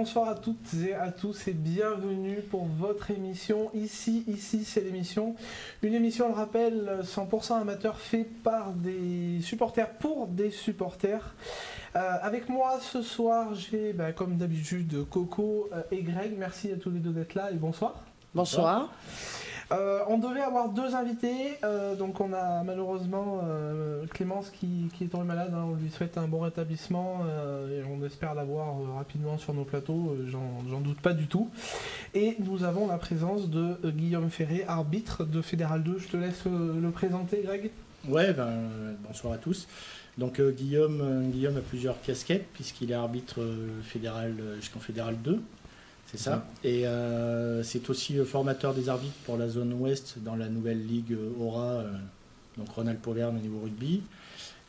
Bonsoir à toutes et à tous et bienvenue pour votre émission. Ici, ici c'est l'émission. Une émission, on le rappelle, 100% amateur fait par des supporters pour des supporters. Euh, avec moi ce soir, j'ai bah, comme d'habitude Coco euh, et Greg. Merci à tous les deux d'être là et bonsoir. Bonsoir. Euh, on devait avoir deux invités, euh, donc on a malheureusement euh, Clémence qui, est tombée malade, hein. on lui souhaite un bon rétablissement et on espère l'avoir rapidement sur nos plateaux, j'en doute pas du tout. Et nous avons la présence de Guillaume Ferré, arbitre de Fédéral 2, je te laisse le présenter Greg. Ouais, ben, bonsoir à tous. Donc Guillaume, Guillaume a plusieurs casquettes puisqu'il est arbitre fédéral jusqu'en Fédéral 2. C'est ça. Et euh, c'est aussi formateur des arbitres pour la zone ouest dans la nouvelle ligue Aura, euh, donc Ronald Pauverne au niveau rugby.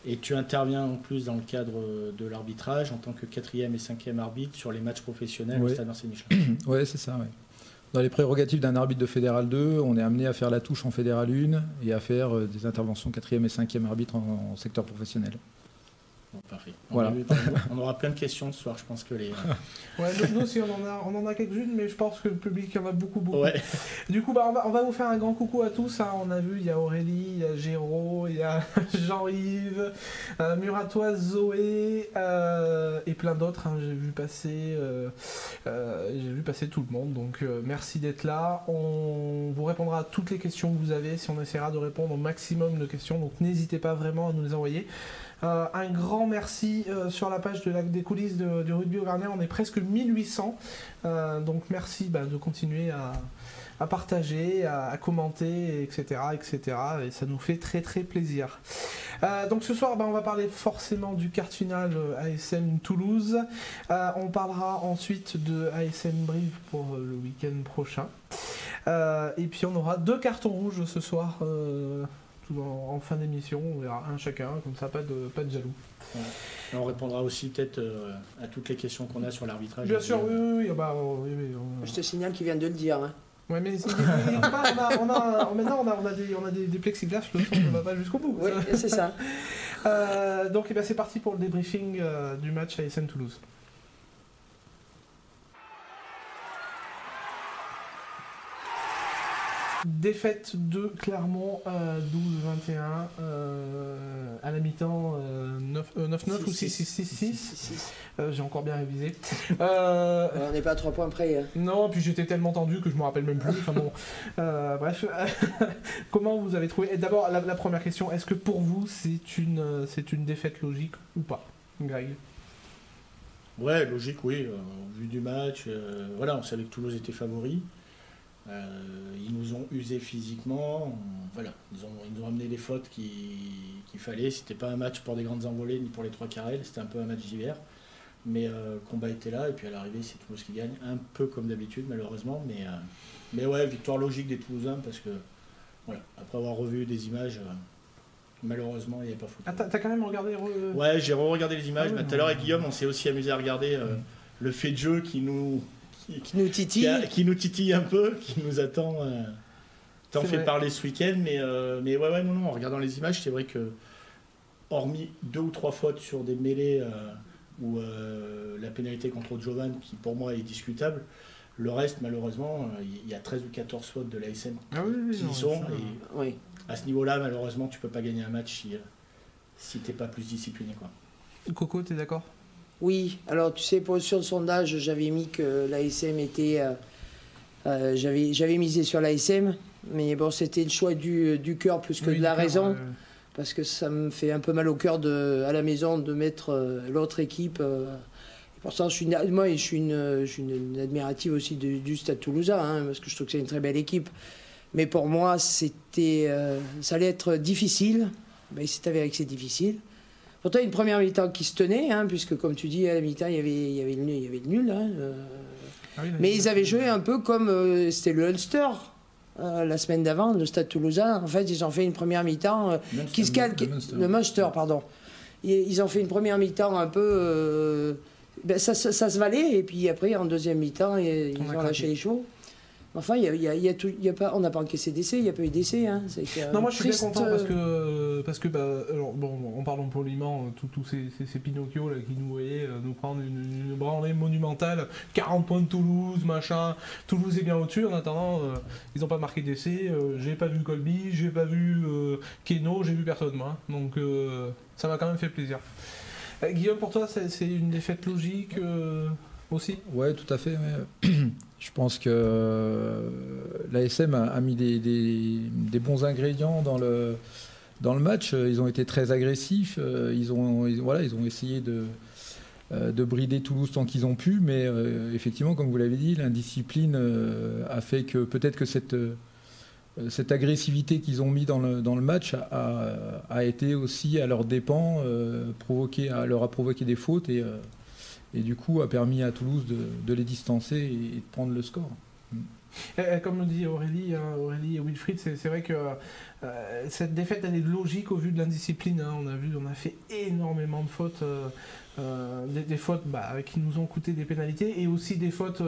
Et tu interviens en plus dans le cadre de l'arbitrage en tant que quatrième et cinquième arbitre sur les matchs professionnels au Stade Marseille-Michelin. Oui, c'est ça. Dans les prérogatives d'un arbitre de Fédéral 2, on est amené à faire la touche en Fédéral 1 et à faire euh, des interventions quatrième et cinquième arbitre en secteur professionnel parfait. On, aura plein de questions ce soir, je pense que les. ouais, nous aussi, on en a, on en a quelques-unes, mais je pense que le public en a beaucoup, beaucoup. Du coup, bah, on, va, on, va, vous faire un grand coucou à tous. Hein. On a vu, il y a Aurélie, il y a Géraud, il y a Jean-Yves, euh, Muratoise, Zoé euh, et plein d'autres. Hein. J'ai vu passer, euh, j'ai vu passer tout le monde. Donc, merci d'être là. On vous répondra à toutes les questions que vous avez. Si on essaiera de répondre au maximum de questions, donc n'hésitez pas vraiment à nous les envoyer. Euh, un grand merci euh, sur la page de la, des coulisses du rugby au Garnier. On est presque 1800. Euh, donc merci bah, de continuer à, partager, à, commenter, etc., etc. Et ça nous fait très très plaisir. donc ce soir, bah, on va parler forcément du quart final ASM Toulouse. on parlera ensuite de ASM Brive pour le week-end prochain. et puis on aura deux cartons rouges ce soir en, fin d'émission, on verra un chacun, comme ça, pas de, pas de jaloux. On répondra aussi peut-être euh, à toutes les questions qu'on a sur l'arbitrage. Bien sûr, oui, oui, oui, bah, Je te signale qu'il vient de le dire. Hein. Ouais, mais maintenant on a, on a, des, on a des, des plexiglas, le son ne va pas jusqu'au bout. Oui, c'est ça. euh, donc eh ben, c'est parti pour le débriefing euh, du match à SN Toulouse. Défaite de Clermont 12-21 euh, à la mi-temps 9-9 euh, ou 6-6-6 euh, J'ai encore bien révisé. on n'est pas à 3 points près. Hein. Non, puis j'étais tellement tendu que je me rappelle même plus. Enfin bon, bref, comment vous avez trouvé? D'abord, la, première question est-ce que pour vous c'est une, c'est une défaite logique ou pas, Greg? Ouais, logique, oui. au vu du match, voilà, on savait que Toulouse était favori. Euh, ils nous ont usés physiquement. voilà, ils, ont, ils nous ont amené les fautes qu'il fallait. C'était pas un match pour des grandes envolées ni pour les trois carrés, c'était un peu un match d'hiver. Mais euh, le combat était là et puis à l'arrivée c'est Toulouse qui gagne, un peu comme d'habitude malheureusement. Mais, euh, mais ouais, victoire logique des Toulousains parce que voilà, après avoir revu des images, malheureusement il n'y avait pas faute. Ah, t'as quand même regardé Ouais, j'ai re-regardé les images. Ah tout à l'heure avec Guillaume, on s'est aussi amusé à regarder le fait de jeu qui nous qui, nous titille. Qui, nous titille un peu, qui nous attend. Euh, T'en fait parler ce week-end, mais, euh, mais ouais, ouais, non, non, en regardant les images, c'est vrai que, hormis deux ou trois fautes sur des mêlées euh, ou euh, la pénalité contre Jovan, qui pour moi est discutable, le reste, malheureusement, il y a 13 ou 14 fautes de l'ASM ah qui y sont. Et oui. À ce niveau-là, malheureusement, tu peux pas gagner un match si, si t'es pas plus discipliné. Quoi. Coco, tu es d'accord? Oui, alors tu sais, pour, sur le sondage, j'avais mis que l'ASM était. Euh, euh, j'avais misé sur l'ASM, mais bon, c'était le choix du, du cœur plus que de la raison. Parce que ça me fait un peu mal au cœur de, à la maison de mettre euh, l'autre équipe. pour ça, je suis, moi, je suis une, je suis une, admirative aussi du Stade Toulousain, hein, parce que je trouve que c'est une très belle équipe. Mais pour moi, c'était, ça allait être difficile. Ben, c'est avéré que c'est difficile. Pourtant, une première mi-temps qui se tenait, hein, puisque comme tu dis, à la mi-temps, il y avait, il y avait le nul. Il y avait le nul hein, euh. ah mais ils avaient joué un peu comme euh, c'était le Ulster. Euh, la semaine d'avant, le Stade Toulousain, en fait, ils ont fait une première mi-temps qui se calque. Le Munster, pardon. Ils ont fait une première mi-temps un peu. Ben, ça, ça, se valait, et puis après, en deuxième mi-temps, ils, ont lâché les chevaux. Enfin, y a, y a, y a tout, y a pas, on n'a pas encaissé d'essai, il n'y a pas eu d'essai. Hein. non, moi je suis bien content parce que, parce que bah, alors, bon, en parlant poliment, tous ces, ces, ces, Pinocchio là, qui nous voyaient nous prendre une, une, branlée monumentale, 40 points de Toulouse, machin. Toulouse est bien au-dessus, en attendant, ils n'ont pas marqué d'essai. j'ai pas vu Colby, j'ai pas vu Keno, j'ai vu personne, moi. Donc ça m'a quand même fait plaisir. Guillaume, pour toi, c'est une défaite logique aussi? Ouais, tout à fait. Je pense que euh, l'ASM a, a, mis des, bons ingrédients dans le, dans le match. Ils ont été très agressifs. Euh, ils ont, voilà, ils ont essayé de, euh, de brider Toulouse tant qu'ils ont pu. Mais effectivement, comme vous l'avez dit, l'indiscipline a fait que peut-être que cette, cette agressivité qu'ils ont mis dans le, dans le match a, a, été aussi à leurs dépens, provoqué, leur a provoqué des fautes. Et, et du coup a permis à Toulouse de, les distancer et, de prendre le score. Comme le dit Aurélie, hein, Aurélie et Wilfried, c'est vrai que euh, cette défaite elle est logique au vu de l'indiscipline. Hein. On a vu, on a fait énormément de fautes, euh, euh, des, fautes bah, qui nous ont coûté des pénalités et aussi des fautes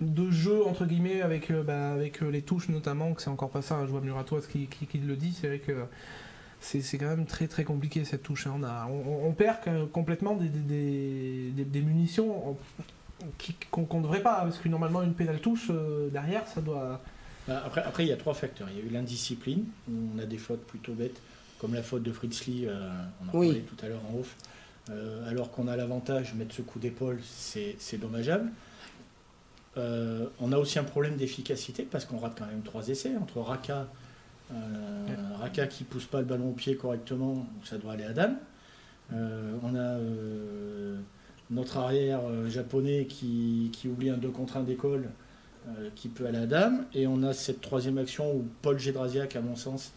de jeu entre guillemets avec, bah, les touches notamment. Que c'est encore pas ça, un joueur Muratoise qui, qui, qui, le dit. C'est vrai que c'est quand même très très compliqué cette touche. Hein. On, a, on, perd complètement des, des, des, munitions qu'on ne devrait pas, parce que normalement une pédale touche euh, derrière, ça doit. Bah, après, après, il y a trois facteurs. Il y a eu l'indiscipline, on a des fautes plutôt bêtes, comme la faute de Fritz Lee, euh, on en parlait tout à l'heure en off. Euh, alors qu'on a l'avantage, de mettre ce coup d'épaule, c'est dommageable. on a aussi un problème d'efficacité parce qu'on rate quand même trois essais entre Raka euh, Raka qui pousse pas le ballon au pied correctement, ça doit aller à Dame. Euh, on a euh, notre arrière japonais qui, oublie un 2 contre 1 d'école qui peut aller à Dame. Et on a cette troisième action où Paul Gédrasiak, à mon sens,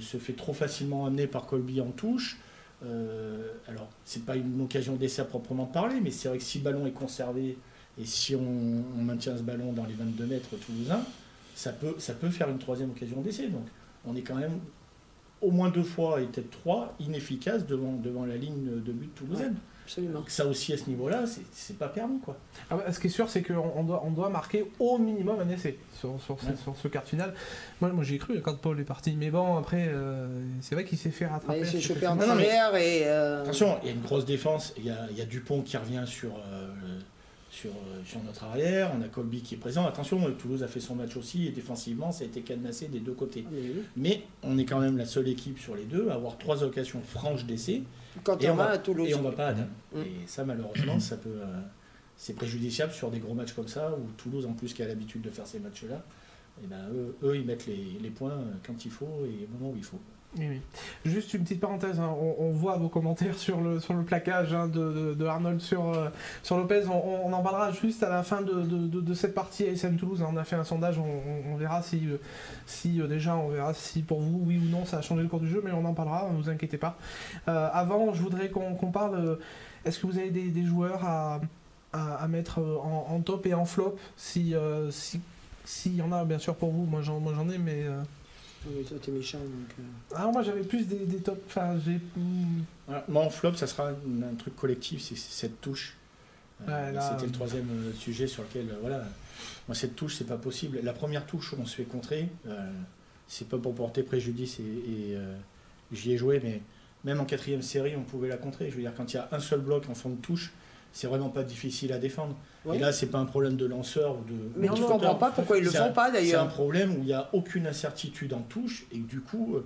se fait trop facilement amener par Colby en touche. alors, c'est pas une occasion d'essai à proprement parler, mais c'est vrai que si le ballon est conservé et si on, on maintient ce ballon dans les 22 mètres toulousains, ça peut, ça peut faire une troisième occasion d'essai. Donc on est quand même au moins deux fois et peut-être trois inefficaces devant, devant la ligne de but toulousaine. absolument. Ça aussi à ce niveau-là, c'est pas permis. Quoi. Ah bah, ce qui est sûr, c'est qu'on doit, on doit marquer au minimum un essai sur, sur, ce quart final. Moi, moi j'y ai cru quand Paul est parti, mais bon, après, euh, c'est vrai qu'il s'est fait rattraper. Il s'est chopé en arrière et. Euh, Attention, il y a une grosse défense, il y a, il y a Dupont qui revient sur. Euh, sur, euh, sur notre arrière, on a Colby qui est présent. Attention, Toulouse a fait son match aussi et défensivement, ça a été cadenassé des deux côtés. Ah, mais on est quand même la seule équipe sur les deux à avoir trois occasions franches d'essai. Quand on, va à Toulouse. Et on va pas à. Mm. Et ça, malheureusement, ça peut, euh, c'est préjudiciable sur des gros matchs comme ça, où Toulouse, en plus, qui a l'habitude de faire ces matchs-là, et eh ben, eux, ils mettent les, les, points quand il faut et au moment où il faut. Juste une petite parenthèse, hein. on, voit vos commentaires sur le, sur le plaquage hein, de, de, Arnold sur, euh, sur Lopez. On, en parlera juste à la fin de, de cette partie ASM Toulouse. Hein. On a fait un sondage, on, verra si, euh, si euh, déjà, on verra si pour vous, oui ou non, ça a changé le cours du jeu, mais on en parlera, ne vous inquiétez pas. avant, je voudrais qu'on parle. Est-ce que vous avez des, des joueurs à, à, mettre en, top et en flop? Si s'il si, y en a, bien sûr, pour vous, moi j'en ai, mais. Oui, toi, t'es méchant. Donc, euh. ah, moi, j'avais plus des, des top. Enfin, j'ai. moi, en flop, ça sera un, truc collectif, c'est cette touche. Euh, c'était le troisième euh, sujet sur lequel, voilà. Moi, cette touche, c'est pas possible. La première touche où on se fait contrer, c'est pas pour porter préjudice et, j'y ai joué, mais même en quatrième série, on pouvait la contrer. Je veux dire, quand il y a un seul bloc en fond de touche, c'est vraiment pas difficile à défendre. Et là, c'est pas un problème de lanceur ou de. Mais tu comprends pas pourquoi ils le font pas d'ailleurs. C'est un problème où il n'y a aucune incertitude en touche et du coup, euh,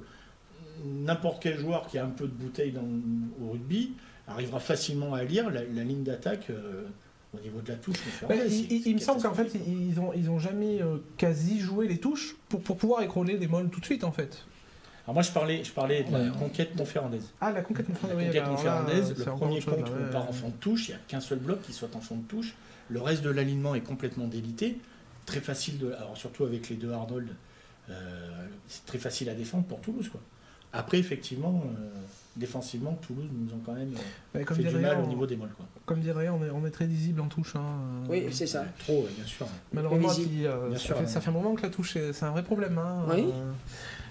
n'importe quel joueur qui a un peu de bouteille dans, au rugby arrivera facilement à lire la, ligne d'attaque. Euh, au niveau de la touche, il, me semble qu'en fait, ils ont, ils ont jamais euh, quasi joué les touches pour, pour pouvoir écrouler des molles tout de suite, en fait. Alors moi je parlais, je parlais de la conquête montferrandaise. Ah la conquête montferrandaise. La conquête le premier compte où on part en fond de touche, il n'y a qu'un seul bloc qui soit en fond de touche. Le reste de l'alignement est complètement délité. Très facile de. Alors surtout avec les deux Arnold, euh, c'est très facile à défendre pour Toulouse. Quoi. Après, effectivement, euh, défensivement, Toulouse nous ont quand même euh, fait du mal au niveau des molles. Quoi. Comme dirait, on est, on est très visible en touche. Hein, oui, c'est ça. trop, bien sûr. Malheureusement, ça, fait, un moment que la touche, c'est un vrai problème. Hein, oui.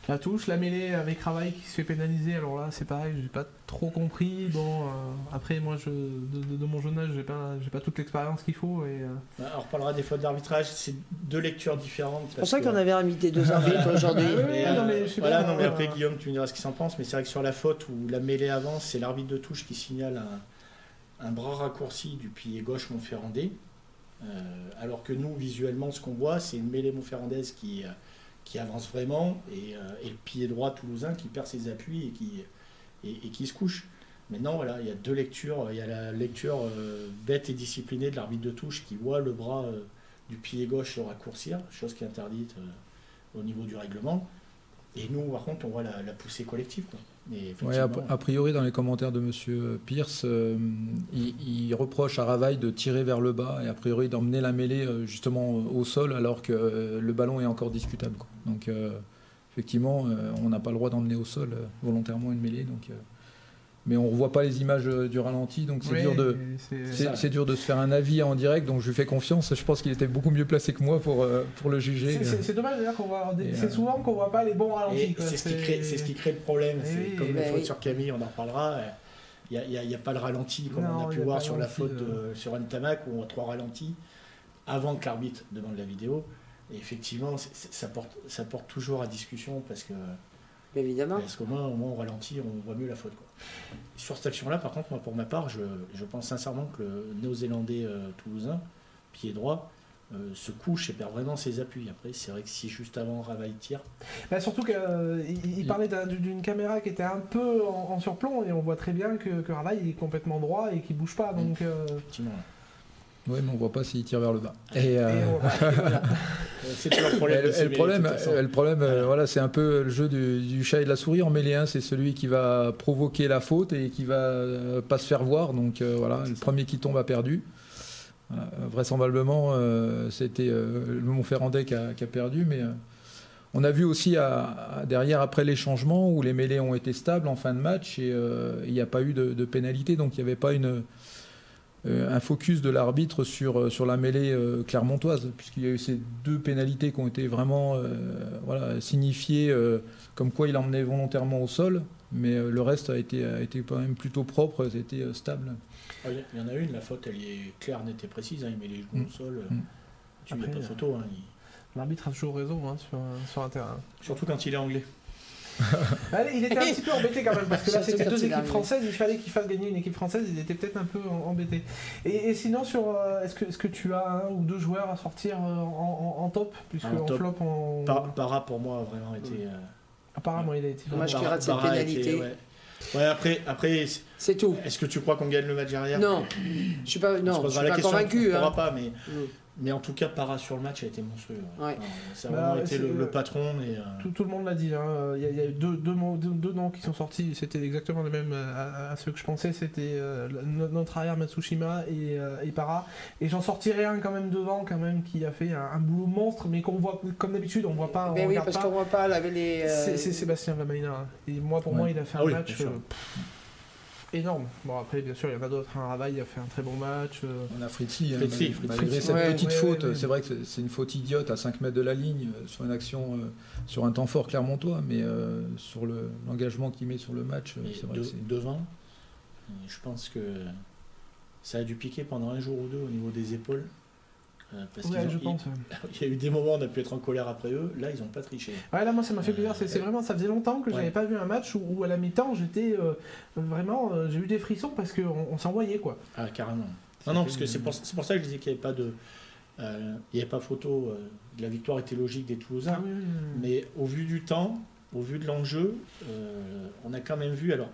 La touche, la mêlée avec Travail qui se fait pénaliser, alors là c'est pareil, j'ai pas trop compris. Bon, euh, après moi je, de, mon jeune âge, j'ai pas, j'ai pas toute l'expérience qu'il faut. Et, euh, bah, on reparlera des fautes d'arbitrage, c'est deux lectures différentes. C'est pour ça qu'on avait invité deux arbitres aujourd'hui. voilà, non, mais après Guillaume, tu me diras ce qu'il s'en pense, mais c'est vrai que sur la faute où la mêlée avance, c'est l'arbitre de touche qui signale un, un bras raccourci du pied gauche Montferrandais. Euh, alors que nous, visuellement, ce qu'on voit, c'est une mêlée montferrandaise qui, qui avance vraiment, et, euh, et, le pied droit toulousain qui perd ses appuis et qui, et, qui se couche. Maintenant, voilà, il y a deux lectures. Il y a la lecture euh, bête et disciplinée de l'arbitre de touche qui voit le bras euh, du pied gauche se raccourcir, chose qui est interdite au niveau du règlement. Et nous, par contre, on voit la, poussée collective. A, priori, dans les commentaires de M. Pierce, euh, il, reproche à Ravaille de tirer vers le bas et a priori d'emmener la mêlée euh, justement au sol alors que euh, le ballon est encore discutable. Donc, effectivement, on n'a pas le droit d'emmener au sol volontairement une mêlée. Donc, mais on ne revoit pas les images euh, du ralenti, donc c'est dur, de, c'est, dur de se faire un avis en direct, donc je lui fais confiance. Je pense qu'il était beaucoup mieux placé que moi pour, euh, pour le juger. C'est, dommage d'ailleurs qu'on voit, c'est euh, souvent qu'on voit pas les bons ralentis. C'est, ce qui crée, c'est ce qui crée le problème. C'est comme la faute sur Camille, on en reparlera. Il n'y a, a, pas le ralenti comme on a pu voir sur la faute sur Ntamak où on a trois ralentis avant que l'arbitre demande la vidéo. Et effectivement, ça, porte, ça porte toujours à discussion parce que Évidemment. Parce qu'au moins, au moins, on ralentit, on voit mieux la faute. Quoi. Sur cette action-là, par contre, moi, pour ma part, je, je pense sincèrement que le néo-zélandais euh, toulousain, pied droit, euh, se couche et perd vraiment ses appuis. Après, c'est vrai que si juste avant Ravaille tire. Bah surtout qu'il euh, il parlait d'une caméra qui était un peu en, surplomb et on voit très bien que, que Ravaille est complètement droit et qu'il bouge pas. Donc, Effectivement. Oui, mais on voit pas s'il tire vers le bas. Et, euh, c'est le problème. le, problème, le problème, voilà, c'est un peu le jeu du, chat et de la souris en mêlée. c'est celui qui va provoquer la faute et qui va euh, pas se faire voir. Donc euh, voilà, le premier qui tombe a perdu. vraisemblablement, c'était le Montferrandais qui a, qui a perdu, mais on a vu aussi derrière, après les changements, où les mêlées ont été stables en fin de match et il n'y a pas eu de, de pénalité, donc il n'y avait pas une euh, un focus de l'arbitre sur, euh, sur la mêlée euh, clermontoise, puisqu'il y a eu ces deux pénalités qui ont été vraiment voilà, signifiées comme quoi il emmenait volontairement au sol, mais le reste a été, a été quand même plutôt propre, c'était stable. Ah, il y en a une, la faute elle est claire, nette et précise, hein, il met les genoux au mm. sol, mm. tu mets pas de photo. Hein, L'arbitre a toujours raison hein, sur, sur un terrain. Surtout quand il est anglais. il était un petit peu embêté quand même, parce que là c'était deux équipes françaises, il fallait qu'il fasse gagner une équipe française, il était peut-être un peu embêté. Et, sinon, sur euh, est-ce que, est que tu as un ou deux joueurs à sortir euh, en, top Puisque en, flop, on... Para pour moi a vraiment été. Euh, Apparemment, il a été. Dommage qu'il rate cette pénalité. ouais. après, après c'est tout. Est-ce que tu crois qu'on gagne le match derrière Non, je suis pas, non, je suis pas convaincu. On hein. pas, mais. Mm. Mais en tout cas, Para sur le match a été monstrueux. ça a bah vraiment été le, patron. Et, euh, tout, le monde l'a dit. Hein. Il, y a, eu deux, deux, deux, noms qui sont sortis. C'était exactement les mêmes à, ceux que je pensais. C'était euh, notre arrière Matsushima et, euh, et Para. Et j'en sortirai un quand même devant, quand même, qui a fait un, boulot monstre, mais qu'on voit comme d'habitude, on voit pas. Mais oui, parce qu'on voit pas. les, C'est Sébastien Vamaina. Et moi, pour moi, il a fait un ah match énorme. Bon, après, bien sûr, il y en a d'autres. Hein. Ravaille a fait un très bon match. Euh. On a Fritzi. Hein, malgré cette petite faute, c'est vrai que c'est une faute idiote à 5 mètres de la ligne euh, sur une action, euh, sur un temps fort clermontois, mais sur l'engagement qu'il met sur le match, c'est vrai que Devant, je pense que ça a dû piquer pendant un jour ou deux au niveau des épaules. Euh, parce je pense. Il, y a eu des moments où on a pu être en colère après eux. Là, ils n'ont pas triché. Ouais, là, moi, ça m'a fait plaisir. c'est, vraiment, ça faisait longtemps que je n'avais pas vu un match où, à la mi-temps, j'étais euh, vraiment, euh, j'ai eu des frissons parce qu'on on, s'envoyait quoi. Ah, carrément. Non, non, parce que c'est pour, ça que je disais qu'il n'y avait pas de, il n'y avait pas photo. la victoire était logique des Toulousains, ah mais au vu du temps, au vu de l'enjeu, on a quand même vu. Alors,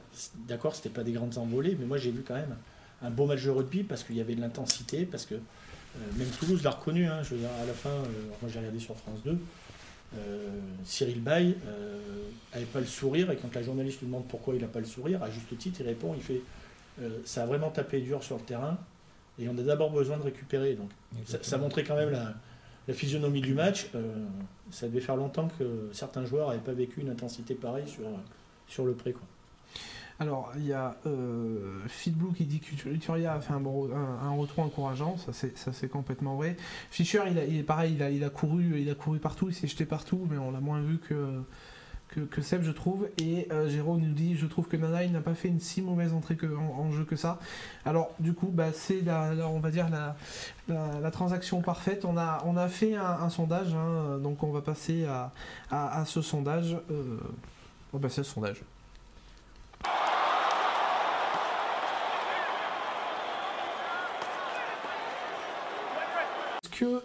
d'accord, c'était pas des grandes envolées, mais moi, j'ai vu quand même un beau match de rugby parce qu'il y avait de l'intensité, parce que euh, même Toulouse l'a reconnu, hein, je veux dire, à la fin, euh, moi j'ai regardé sur France 2, euh, Cyril Bay n'avait pas le sourire, et quand la journaliste lui demande pourquoi il n'a pas le sourire, à juste titre, il répond, il fait ça a vraiment tapé dur sur le terrain, et on a d'abord besoin de récupérer. Donc ça, montrait quand même la, physionomie du match. ça devait faire longtemps que certains joueurs n'avaient pas vécu une intensité pareille sur, sur le pré. Quoi. Alors, il y a euh, Feedblue qui dit que Uturia a fait un, retour encourageant, ça c'est complètement vrai. Fischer, il, est pareil, il a, couru, partout, il s'est jeté partout, mais on l'a moins vu que, que, Seb, je trouve. Et euh, Jérôme nous dit Je trouve que Nanaï n'a pas fait une si mauvaise entrée en, jeu que ça. Alors, du coup, bah, c'est la, on va dire la, transaction parfaite. On a, fait un, sondage, hein, donc on va passer à, à, ce sondage. Euh, on va passer à ce sondage.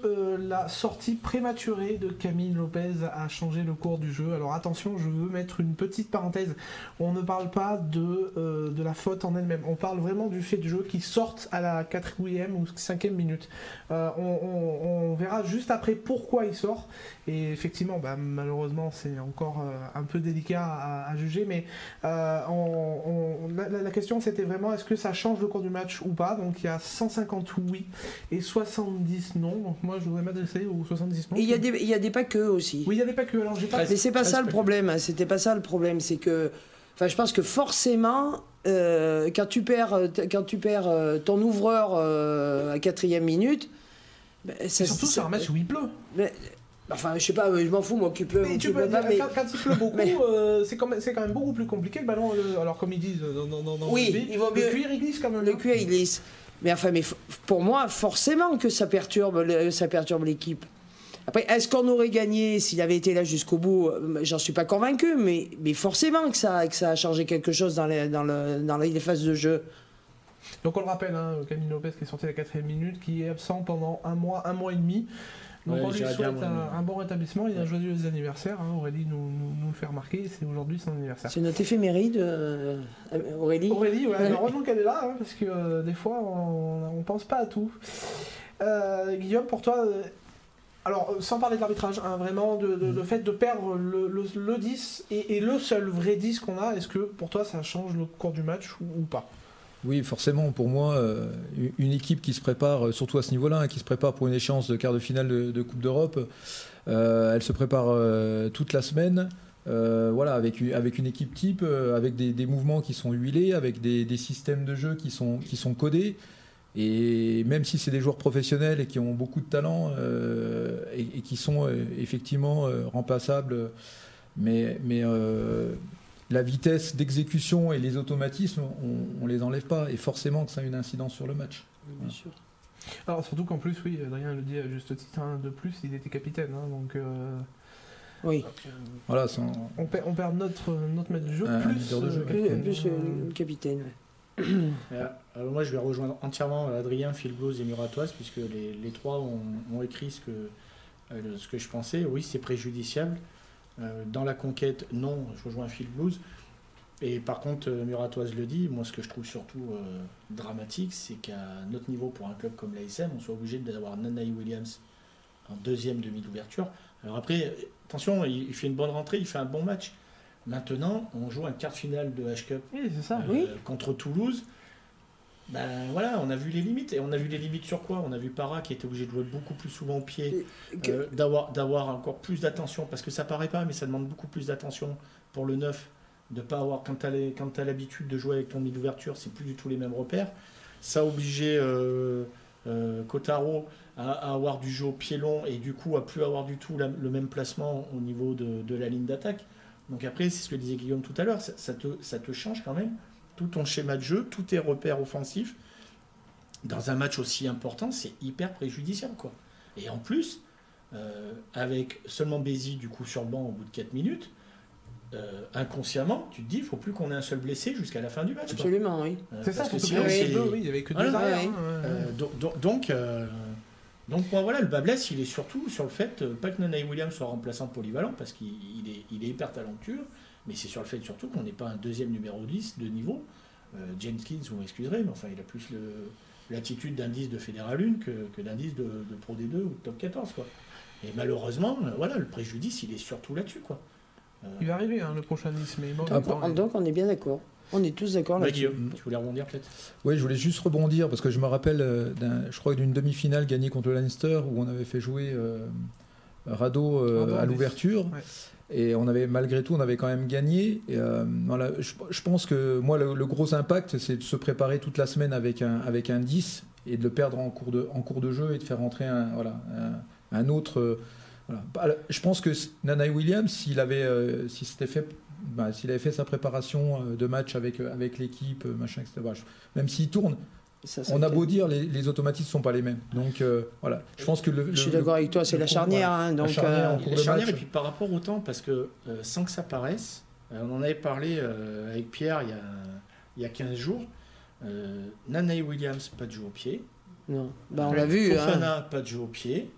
Que euh, la sortie prématurée de Camille Lopez a changé le cours du jeu. Alors attention, je veux mettre une petite parenthèse. On ne parle pas de, euh, la faute en elle-même. On parle vraiment du fait du jeu qui sorte à la 4e ou 5e minute. Euh, on, verra juste après pourquoi il sort. Et effectivement, bah, malheureusement, c'est encore un peu délicat à, juger. Mais la, question, c'était vraiment est-ce que ça change le cours du match ou pas? Donc il y a 150 oui et 70 non moi, je voudrais m'adresser aux 70 Et il y, a des, il y a des pas que aussi. Oui, il y a des pas que. Alors, j'ai pas. Mais c'est pas ça le problème. Hein. C'était pas ça le problème. C'est que. Enfin, je pense que forcément, euh, quand tu perds, euh, quand tu perds euh, ton ouvreur à quatrième minute. Ben, surtout sur un match où il pleut. Mais, Enfin, je sais pas, je m'en fous, moi, qu'il pleut. Mais tu peux, pas, mais... Quand, il pleut beaucoup, c'est quand, quand, même beaucoup plus compliqué le ballon. alors, comme ils disent dans, dans, dans oui, le, il vaut le cuir, il glisse quand même. Le cuir, il glisse. Mais enfin, mais pour moi, forcément que ça perturbe, ça perturbe l'équipe. Après, est-ce qu'on aurait gagné s'il avait été là jusqu'au bout? J'en suis pas convaincu, mais, mais forcément que ça, que ça a changé quelque chose dans les, dans, le, dans les phases de jeu. Donc on le rappelle, hein, Camille Lopez qui est sorti à la quatrième minute, qui est absent pendant un mois, un mois et demi. Donc on lui souhaite un, bon rétablissement. Il a joyeux anniversaire. Hein. Aurélie nous, nous, le fait remarquer. C'est aujourd'hui son anniversaire. C'est notre éphéméride, euh, Aurélie. Aurélie, ouais, heureusement qu'elle est là, hein, parce que euh, des fois on, ne pense pas à tout. Euh, Guillaume, pour toi, alors sans parler de l'arbitrage, hein, vraiment de, le fait de perdre le, le, 10 et, le seul vrai 10 qu'on a, est-ce que pour toi ça change le cours du match ou pas? Oui, forcément, pour moi, euh, une équipe qui se prépare, euh, surtout à ce niveau-là, hein, qui se prépare pour une échéance de quart de finale de, Coupe d'Europe, euh, elle se prépare toute la semaine. voilà, avec, une équipe type, avec des, mouvements qui sont huilés, avec des, systèmes de jeu qui sont, codés. Et même si c'est des joueurs professionnels et qui ont beaucoup de talent et, qui sont effectivement remplaçables, mais la vitesse d'exécution et les automatismes, on, ne les enlève pas. Et forcément que ça a une incidence sur le match. bien sûr. Alors surtout qu'en plus, oui, Adrien le dit à juste titre, hein, de plus, il était capitaine. Hein, donc, euh, oui. voilà, on, perd, on, perd, notre, notre maître du jeu, plus, de jeu, capitaine. plus le capitaine. Euh, alors moi, je vais rejoindre entièrement Adrien, Phil et Muratoise, puisque les, les trois ont, ont, écrit ce que, euh, ce que je pensais. Oui, c'est préjudiciable. Euh, dans la conquête, non, je rejoins Phil Blues. Et par contre, euh, Muratoise le dit, moi ce que je trouve surtout euh, dramatique, c'est qu'à notre niveau pour un club comme l'ASM, on soit obligé d'avoir Nanaï Williams en deuxième demi d'ouverture. Alors après, attention, il, fait une bonne rentrée, il fait un bon match. Maintenant, on joue un quart final de H-Cup contre Toulouse ben voilà, on a vu les limites. Et on a vu les limites sur quoi? On a vu Para qui était obligé de jouer beaucoup plus souvent au pied, euh, d'avoir encore plus d'attention, parce que ça paraît pas, mais ça demande beaucoup plus d'attention pour le neuf, de pas avoir, quand tu as l'habitude de jouer avec ton nid d'ouverture, c'est plus du tout les mêmes repères. Ça a obligé euh, euh, Kotaro à, avoir du jeu au pied long et du coup à plus avoir du tout le même placement au niveau de, la ligne d'attaque. Donc après, c'est ce que disait Guillaume tout à l'heure, ça, te, ça te change quand même tout ton schéma de jeu, tous tes repères offensifs, dans un match aussi important, c'est hyper préjudiciable. Quoi. Et en plus, euh, avec seulement Bézi du coup sur le banc au bout de 4 minutes, euh, inconsciemment, tu te dis, il faut plus qu'on ait un seul blessé jusqu'à la fin du match. Absolument, oui. Euh, c'est ça, parce que sinon, oui, il n'y avait que deux arrières. donc, donc, moi, voilà, le bas blesse, il est surtout sur le fait, pas que Nanaï Williams soit remplaçant polyvalent, parce qu'il est, il est hyper talentueux, mais c'est sur le fait surtout qu'on n'est pas un deuxième numéro 10 de niveau. Euh, Jenkins, vous m'excuserez, mais enfin, il a plus l'attitude d'un 10 de Fédéral 1 que, que d'un 10 de, de, Pro D2 ou de Top 14. Quoi. Et malheureusement, euh, voilà, le préjudice, il est surtout là-dessus. Quoi. Euh, il va arriver, hein, le prochain 10, mais donc, on, donc on est bien d'accord. On est tous d'accord bah, là-dessus. tu voulais rebondir peut-être? Oui, je voulais juste rebondir parce que je me rappelle, je crois, d'une demi-finale gagnée contre le Leinster où on avait fait jouer Rado à l'ouverture. Ouais. Et on avait, malgré tout, on avait quand même gagné. Et, euh, voilà, je, pense que moi, le, gros impact, c'est de se préparer toute la semaine avec un, avec un 10 et de le perdre en cours de, en cours de jeu et de faire rentrer un, voilà, un, autre Voilà. Je pense que Nana Williams, s'il avait, euh, si fait, bah, s'il avait fait sa préparation euh, de match avec, euh, avec l'équipe, machin, etc. Même s'il tourne, on a beau dire, les, les automatismes sont pas les mêmes. Donc voilà, je pense que le. je suis d'accord avec toi, c'est la charnière. Hein, donc, la charnière, et puis par rapport au temps, parce que sans que ça paraisse, on en avait parlé avec Pierre il y a, il y a 15 jours. Nana Williams, pas de jeu au pied. Non, bah, on l'a vu. Hein. Fofana, pas de jeu au pied.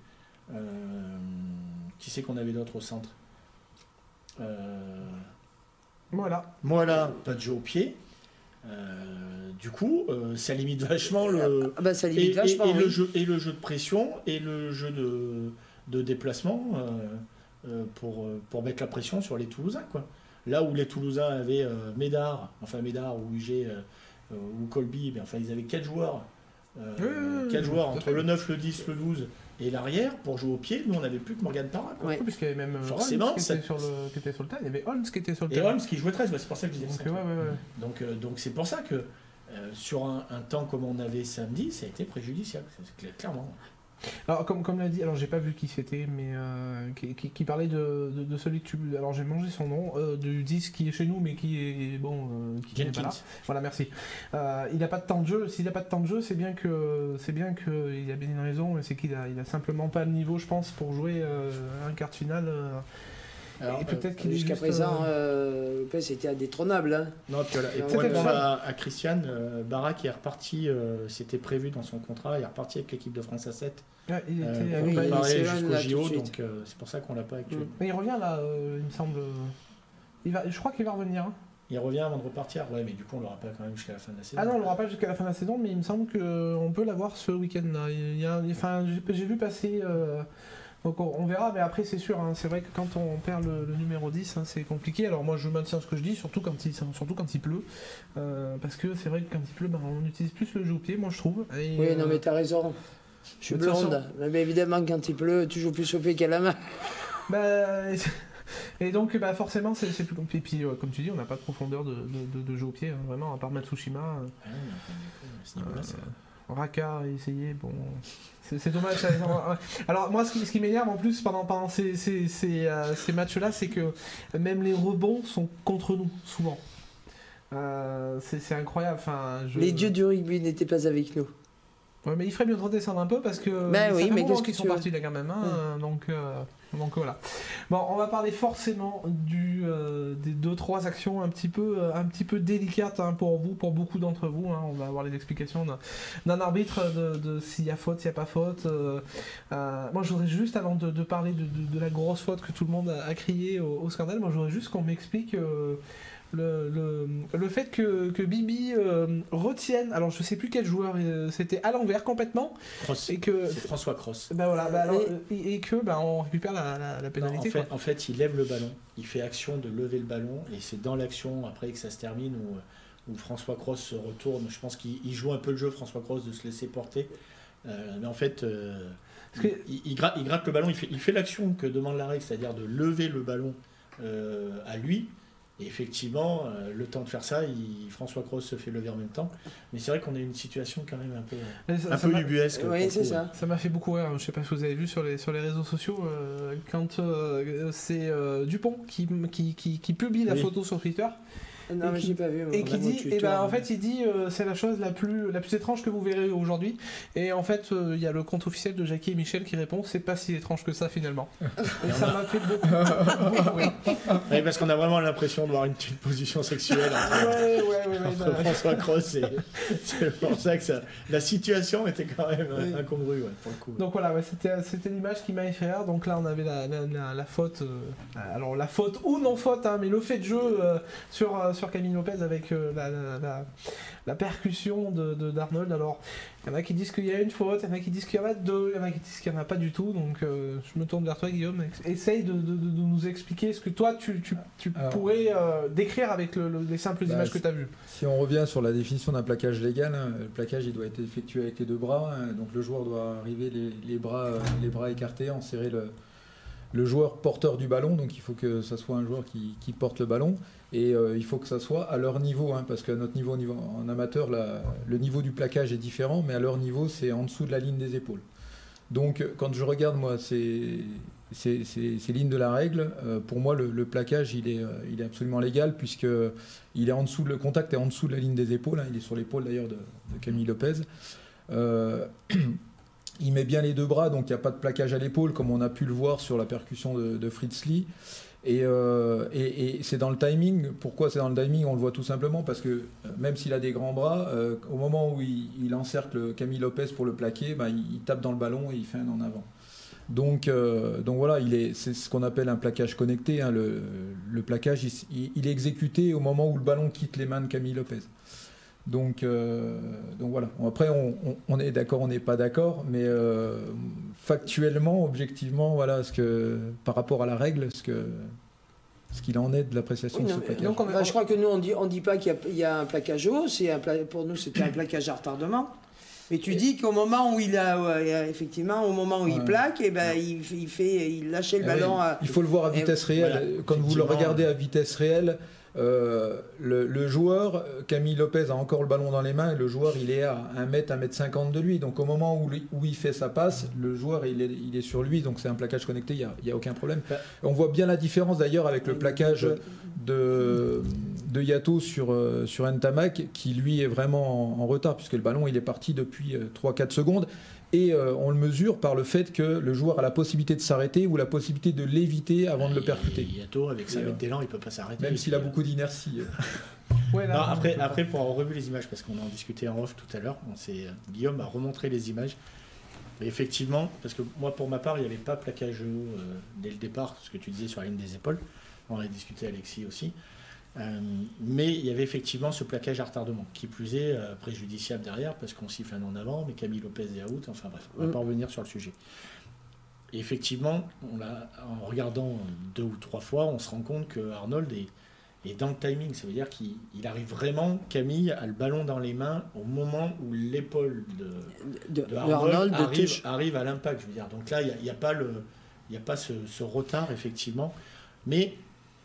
Euh, qui c'est qu'on avait d'autre au centre? Euh, Voilà. Voilà, pas de jeu au pied. Euh, du coup, ça limite vachement le. Ah bah, ça limite et, vachement, et, le jeu, et le jeu de pression et le jeu de, de déplacement pour, pour mettre la pression sur les Toulousains. Quoi. Là où les Toulousains avaient Médard, enfin Médard ou UG ou Colby, ben, enfin, ils avaient 4 joueurs. 4 joueurs entre le 9, le 10, le 12 et l'arrière, pour jouer au pied, nous on n'avait plus que Morgan Parra. Quoi. Oui, puisqu'il y avait même euh, Forcément, qui, était sur le, qui était sur le terrain. Il y avait Holmes qui était sur le terrain. Et Holmes qui jouait 13, c'est pour ça que je disais donc, ça. Ouais, ouais, donc, euh, donc c'est pour ça que euh, sur un, un, temps comme on avait samedi, ça a été préjudiciable, clairement. Alors, comme, comme l'a dit, alors j'ai pas vu qui c'était, mais euh, qui, parlait de, de, celui que tu. Alors j'ai mangé son nom, euh, du 10 qui est chez nous, mais qui est. Bon, euh, qui n'est pas là. Voilà, merci. il n'a pas de temps de jeu. S'il n'a pas de temps de jeu, c'est bien que c'est bien qu'il a bien une raison, mais c'est qu'il a, il a simplement pas le niveau, je pense, pour jouer un quart de finale. Alors, peut-être qu'il jusqu'à présent, euh, Lopez était indétrônable. Hein. Non, puis voilà. Et pour répondre à, à Christiane, euh, Barak est reparti, euh, c'était prévu dans son contrat, il est reparti avec l'équipe de France à 7. Ouais, il était euh, pour préparer jusqu'au JO, donc c'est pour ça qu'on l'a pas actuellement. Mais il revient là, il me semble. Il va, je crois qu'il va revenir. Hein. Il revient avant de repartir. Ouais, mais du coup, on l'aura pas quand même jusqu'à la fin de la saison. Ah non, on l'aura pas jusqu'à la fin de la saison, mais il me semble qu'on peut l'avoir ce week-end enfin, j'ai vu passer. Donc on, verra, mais après c'est sûr, hein, c'est vrai que quand on perd le, numéro 10, hein, c'est compliqué. Alors moi je maintiens ce que je dis, surtout quand il, surtout quand il pleut. Euh, parce que c'est vrai que quand il pleut, ben, on utilise plus le jeu au pied, moi je trouve. oui, non euh, mais t'as raison. Je suis blonde. Mais évidemment quand il pleut, tu joues plus au pied qu'à la main. Bah, et donc bah, forcément c'est plus compliqué. Et puis euh, comme tu dis, on n'a pas de profondeur de, de, jeu au pied, hein, vraiment, à part Matsushima. Ah, Raka a essayé, bon. C'est dommage. Alors, moi, ce qui, m'énerve en plus pendant, pendant ces, ces, ces, euh, ces matchs-là, c'est que même les rebonds sont contre nous, souvent. Euh, c'est incroyable. Enfin, Les dieux du rugby n'étaient pas avec nous. Ouais, mais il ferait mieux de redescendre un peu parce que. Ben oui, mais qu'est-ce qu'ils sont partis là quand même. Hein, Donc. Euh, donc voilà. Bon, on va parler forcément du, euh, des deux trois actions un petit peu, euh, un petit peu délicates hein, pour vous, pour beaucoup d'entre vous. Hein. On va avoir les explications d'un arbitre de, s'il y a faute, s'il n'y a pas faute. Euh, moi, je voudrais juste, avant de, parler de, la grosse faute que tout le monde a, crié au, au scandale, moi, je voudrais juste qu'on m'explique le, le, le, fait que, que Bibi euh, retienne, alors je sais plus quel joueur, euh, c'était à l'envers complètement. et que c'est François Cross. Ben voilà, ben alors, et, que ben on récupère la, la, pénalité. en, fait, en, fait, il lève le ballon, il fait action de lever le ballon, et c'est dans l'action après que ça se termine où, où François Cross se retourne. Je pense qu'il joue un peu le jeu, François Cross, de se laisser porter. Euh, mais en fait, il, gratte, il, gratte, le ballon, il fait, il fait l'action que demande la règle, c'est-à-dire de lever le ballon à lui et effectivement, euh, le temps de faire ça, François Cross se fait lever en même temps. Mais c'est vrai qu'on a une situation quand même un peu, un peu ubuesque. Oui, c'est ça. Ça m'a fait beaucoup rire. Je ne sais pas si vous avez vu sur les, sur les réseaux sociaux, euh, quand euh, c'est Dupont qui, qui, qui, publie la photo sur Twitter. Non, mais j'ai pas vu. Et qui dit, et eh ben, en fait, il dit, euh, c'est la chose la plus, la plus étrange que vous verrez aujourd'hui. Et en fait, euh, il y a le compte officiel de Jackie et Michel qui répond, c'est pas si étrange que ça finalement. et ça m'a fait beaucoup. oui. parce qu'on a vraiment l'impression de voir une, petite position sexuelle entre, ouais, ouais, entre François Cross et c'est pour ça que ça, la situation était quand même incongrue pour le coup. Donc voilà, c'était, c'était l'image qui m'a fait rire. Donc là, on avait la, la, la, faute, euh, alors la faute ou non faute, hein, mais le fait de jeu sur sur Camille Lopez avec euh, la, percussion de d'Arnold. Alors, il y en a qui disent qu'il y a une faute, il y en a qui disent qu'il y en a deux, il y en a qui disent qu'il n'y en a pas du tout. Donc, euh, je me tourne vers toi, Guillaume. Essaye de, nous expliquer ce que toi, tu, pourrais euh, décrire avec les simples bah, images que tu as vues. Si on revient sur la définition d'un plaquage légal, hein, le plaquage il doit être effectué avec les deux bras. Hein. donc, le joueur doit arriver les, bras, les bras écartés, enserrer le le joueur porteur du ballon, donc il faut que ça soit un joueur qui, porte le ballon, et euh, il faut que ça soit à leur niveau, hein, parce qu'à notre niveau, en amateur, le niveau du plaquage est différent, mais à leur niveau, c'est en dessous de la ligne des épaules. Donc quand je regarde, moi, c'est ces, lignes de la règle, pour moi, le, plaquage, il est, est absolument légal puisque il est en dessous, le contact est en dessous de la ligne des épaules. Hein. il est sur l'épaule d'ailleurs de, Camille Lopez. il met bien les deux bras, donc il n'y a pas de plaquage à l'épaule, comme on a pu le voir sur la percussion de, Fritz Lee. Euh, et, c'est dans le timing. Pourquoi c'est dans le timing? On le voit tout simplement parce que euh, même s'il a des grands bras, euh, au moment où il, encercle Camille Lopez pour le plaquer, bah, il, tape dans le ballon et il fait un en avant. Donc, donc voilà, c'est ce qu'on appelle un plaquage connecté. Hein. le, plaquage, il, est exécuté au moment où le ballon quitte les mains de Camille Lopez. Donc, donc voilà. Après, on, est d'accord, on n'est pas d'accord, mais factuellement, objectivement, voilà, ce que, par rapport à la règle, ce que ce qu'il en est de l'appréciation de ce plaquage. Donc, je crois que nous, on dit, on dit pas qu'il y, a un plaquage haut, c'est un pour nous, c'était un plaquage à retardement. Mais tu dis qu'au moment où il a, effectivement, au moment où il plaque, et eh ben, il, il, fait, il lâchait le eh ballon. Il faut le voir à vitesse réelle. Quand vous le regardez à vitesse réelle, euh, le, joueur, Camille Lopez a encore le ballon dans les mains et le joueur il est à 1 mètre, 1 mètre 50 de lui. Donc au moment où, où il fait sa passe, le joueur il est, il est sur lui, donc c'est un plaquage connecté, il n'y a, a, aucun problème. On voit bien la différence d'ailleurs avec le plaquage de, de Yato sur, euh, sur Ntamak qui lui est vraiment en, retard puisque le ballon il est parti depuis 3-4 euh, secondes et euh, on le mesure par le fait que le joueur a la possibilité de s'arrêter ou la possibilité de l'éviter avant de le percuter. Yato, avec 5 mètres d'élan, il peut pas s'arrêter. Même s'il a beaucoup d'inertie. après, après, pour avoir revu les images, parce qu'on en discutait en off tout à l'heure, Guillaume a remontré les images. Mais effectivement, parce que moi, pour ma part, il n'y avait pas plaquage euh, dès le départ, ce que tu disais sur la ligne des épaules. On a discuté Alexis aussi. Euh, mais il y avait effectivement ce plaquage à retardement, qui plus est euh, préjudiciable derrière, parce qu'on siffle un en avant, mais Camille Lopez est out, enfin bref, on va mm. pas revenir sur le sujet. Et effectivement, on en regardant deux ou trois fois, on se rend compte que Arnold est, dans le timing. Ça veut dire qu'il arrive vraiment, Camille a le ballon dans les mains au moment où l'épaule de, Arnold, arrive, à l'impact. Je veux dire. Donc là, il n'y a, pas, le, a pas ce, ce retard, effectivement. Mais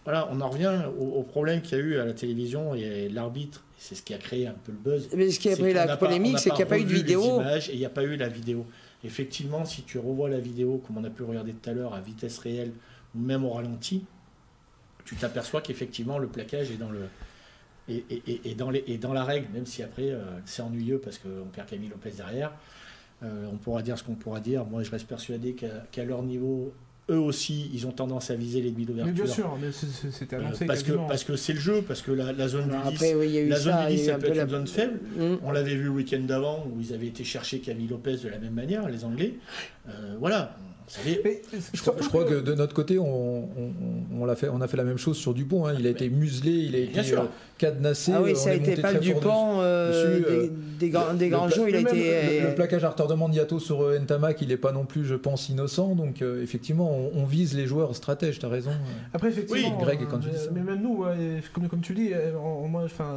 voilà, on en revient au, problème qu'il y a eu à la télévision et l'arbitre. C'est ce qui a créé un peu le buzz. Mais ce qui a pris la polémique, c'est qu'il n'y a pas eu de vidéo. et il n'y a pas eu la vidéo. Effectivement, si tu revois la vidéo, comme on a pu regarder tout à l'heure, à vitesse réelle ou même au ralenti, tu t'aperçois qu'effectivement le plaquage est dans le et, dans, les, et dans la règle, même si après euh, c'est ennuyeux parce qu'on perd Camille Lopez derrière. Euh, on pourra dire ce qu'on pourra dire. Moi, je reste persuadé qu'à leur niveau, eux aussi, ils ont tendance à viser les demi d'ouverture. bien sûr, c'était annoncé. Euh, parce, que, parce que c'est le jeu, parce que la, zone du 10, la zone du 10 ça, peut être une zone faible. Mm. On l'avait vu le week-end d'avant où ils avaient été chercher Camille Lopez de la même manière, les Anglais. Euh, voilà, je, crois, que... de notre côté, on, on, fait, on a fait la même chose sur Dupont. Hein. Il a été muselé, il a été euh, cadenassé. Ah oui, ça a été pas Dupont euh, des, des, grands, des grands jeux. Il a été... le, plaquage à retardement de Yato sur euh, Ntamak, il n'est pas non plus, je pense, innocent. Donc effectivement, on, vise les joueurs stratèges, tu as raison. Après, effectivement, Greg, quand tu dis ça. mais même nous, comme, comme tu dis, moi, enfin,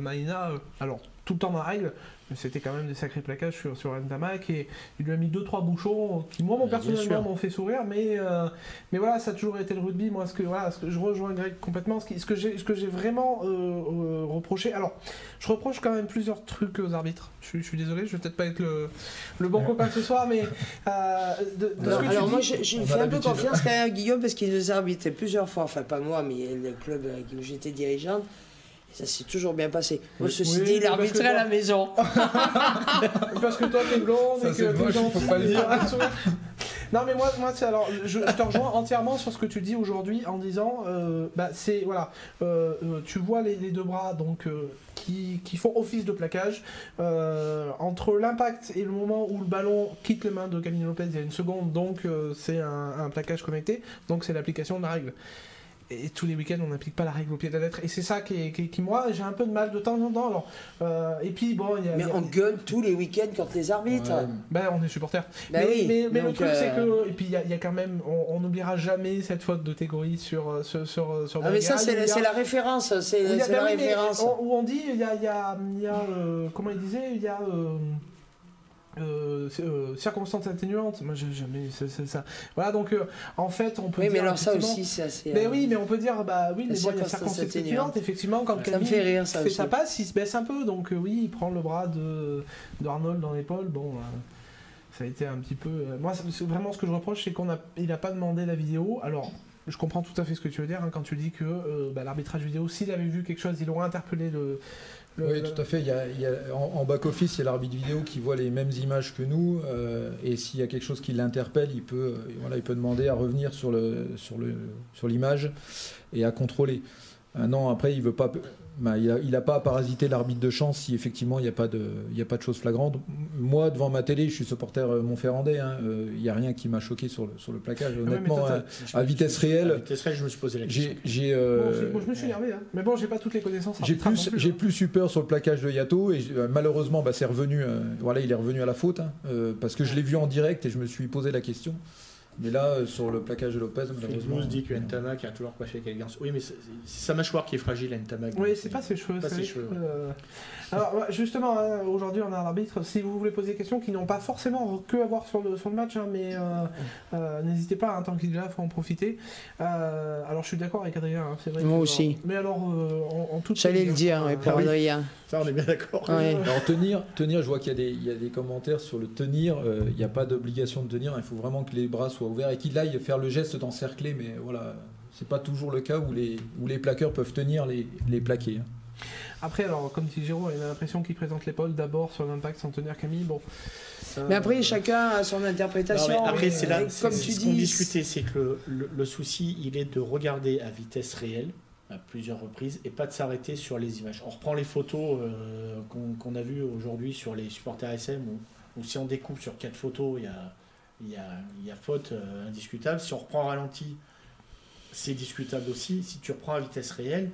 Maïna, alors tout le temps dans la règle, c'était quand même des sacrés plaquages sur, sur Ntamak et il lui a mis 2-3 bouchons qui, moi, personnellement, m'ont fait sourire. Mais, euh, mais voilà, ça a toujours été le rugby. Moi, ce que, voilà, ce que je rejoins Greg complètement. Ce, ce que j'ai vraiment euh, euh, reproché. Alors, je reproche quand même plusieurs trucs aux arbitres. Je, suis désolé, je vais peut-être pas être le, le bon copain ce soir, mais. de, alors, alors moi, j'ai fait un peu confiance quand même à Guillaume parce qu'il nous a arbitré plusieurs fois. Enfin, pas moi, mais le club où j'étais dirigeante ça s'est toujours bien passé. Moi, ceci dit, il arbitrait à la maison. parce que toi, t'es blonde et que t'es gentil. Pas le dire. non, mais moi, moi c'est alors, je, te rejoins entièrement sur ce que tu dis aujourd'hui en disant, euh, bah, c'est voilà, euh, euh, tu vois les, deux bras donc qui, qui, font office de plaquage entre l'impact et le moment où le ballon quitte les mains de Camille Lopez, il y a une seconde, donc c'est un, un plaquage connecté, donc c'est l'application de la règle et tous les week-ends, on n'applique pas la règle au pied de la lettre. Et c'est ça qui, qui, moi, j'ai un peu de mal de temps en temps. Alors, euh, et puis, bon, y a. Mais on gueule tous les week-ends contre les arbitres. Ben, on est supporters. Ben mais, oui. mais, le truc, c'est euh, que. Et puis, il y, a quand même. On n'oubliera jamais cette faute de Tégori sur. Euh, sur, sur, sur ah, mais ça, c'est la, référence. C'est la ben référence. où on dit, il y a. Y a, y a comment il disait Il y a. Euh, euh, circonstances atténuantes, moi j'ai jamais c'est ça. Voilà donc euh, en fait on peut. Oui mais alors ça aussi c'est assez. Mais oui mais on peut dire bah oui a circonstances atténuantes effectivement quand Camille fait, ça fait sa passe il se baisse un peu donc oui il prend le bras de d'Arnold dans l'épaule bon Ça a été un petit peu. moi, vraiment, ce que je reproche, c'est qu'on a, il n'a pas demandé la vidéo. Alors, je comprends tout à fait ce que tu veux dire hein, quand tu dis que bah, l'arbitrage vidéo, s'il avait vu quelque chose, il aurait interpellé le, oui, tout à fait. Il y a, en, back-office, il y a l'arbitre vidéo qui voit les mêmes images que nous. Euh, et s'il y a quelque chose qui l'interpelle, il peut, voilà, il peut demander à revenir sur l'image sur le, sur et à contrôler. Un an après, il veut pas. Bah, il n'a pas à parasiter l'arbitre de chance si effectivement il n'y a, pas de, il a pas de choses flagrantes. Moi, devant ma télé, je suis supporter euh, Montferrandais. Hein, euh, il n'y a rien qui m'a choqué sur le, sur le plaquage. Honnêtement, à, vitesse réelle. À vitesse réelle, je me suis posé la question. Euh, je me suis énervé, hein. mais bon, j'ai pas toutes les connaissances. J'ai plus, j'ai hein. plus super sur le plaquage de Yato et malheureusement, bah, c'est revenu. voilà, il est revenu à la faute parce que je l'ai vu en direct et je me suis posé la question. Mais là, euh, sur le plaquage de Lopez, malheureusement. Se dit que Ntamak a toujours coiffé avec élégance. Oui, mais c'est sa mâchoire qui est fragile, Ntamak. Oui, c'est pas ses cheveux. Pas ses cheveux. Euh, alors, justement, hein, aujourd'hui, on a un arbitre. Si vous voulez poser des questions qui n'ont pas forcément que à voir sur le, sur le match, hein, mais euh, n'hésitez pas, hein, tant qu'il est là, il faut en profiter. alors, je suis d'accord avec Adrien, c'est vrai. Moi aussi. mais alors, en, en toute. J'allais le dire, pour Adrien. Ça, on est bien d'accord. Alors, tenir, tenir, je vois qu'il y, y, a des commentaires sur le tenir. Il n'y a pas d'obligation de tenir. Il faut vraiment que les bras soient ouvert et qu'il aille faire le geste d'encercler, mais voilà, c'est pas toujours le cas où les, où les plaqueurs peuvent tenir les, les plaqués. Après, alors, comme dit Giro, il a l'impression qu'il présente l'épaule d'abord sur l'impact sans tenir Camille. Bon. Mais après, chacun a son interprétation. après, c'est là, comme tu ce qu'on discutait, c'est que le, souci, il est de regarder à vitesse réelle à plusieurs reprises et pas de s'arrêter sur les images. On reprend les photos euh, qu'on a vues aujourd'hui sur les supporters SM ou si on découpe sur quatre photos, il y a il y a, faute euh, indiscutable. Si on reprend ralenti, c'est discutable aussi. Si tu reprends à vitesse réelle,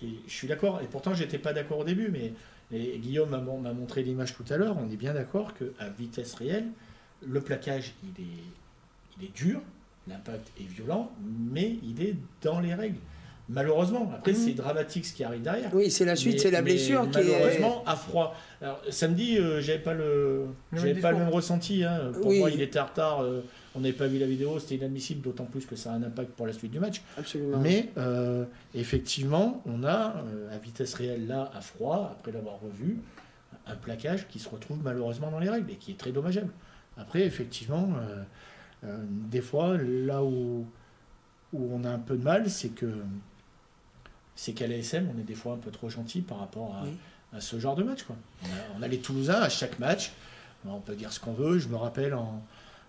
je suis d'accord, et pourtant j'étais pas d'accord au début, mais Guillaume m'a montré l'image tout à l'heure, on est bien d'accord qu'à vitesse réelle, le plaquage il est, il est dur, l'impact est violent, mais il est dans les règles. Malheureusement, après mhm. c'est dramatique ce qui arrive derrière. Oui, c'est la suite, c'est la blessure qui malheureusement à froid. Alors samedi, euh, j'avais pas le, j'avais pas le même ressenti. Hein. Pour moi, il était en retard. Euh, on n'avait pas vu la vidéo, c'était inadmissible, d'autant plus que ça a un impact pour la suite du match. Absolument. Mais euh, effectivement, on a à vitesse réelle là, à froid, après l'avoir revu, un plaquage qui se retrouve malheureusement dans les règles et qui est très dommageable. Après, effectivement, des fois, là où où on a un peu de mal, c'est que c'est qu'à l'ASM, on est des fois un peu trop gentil par rapport à, ce genre de match. Quoi. On, a, les Toulousains à chaque match, on peut dire ce qu'on veut. Je me rappelle, en,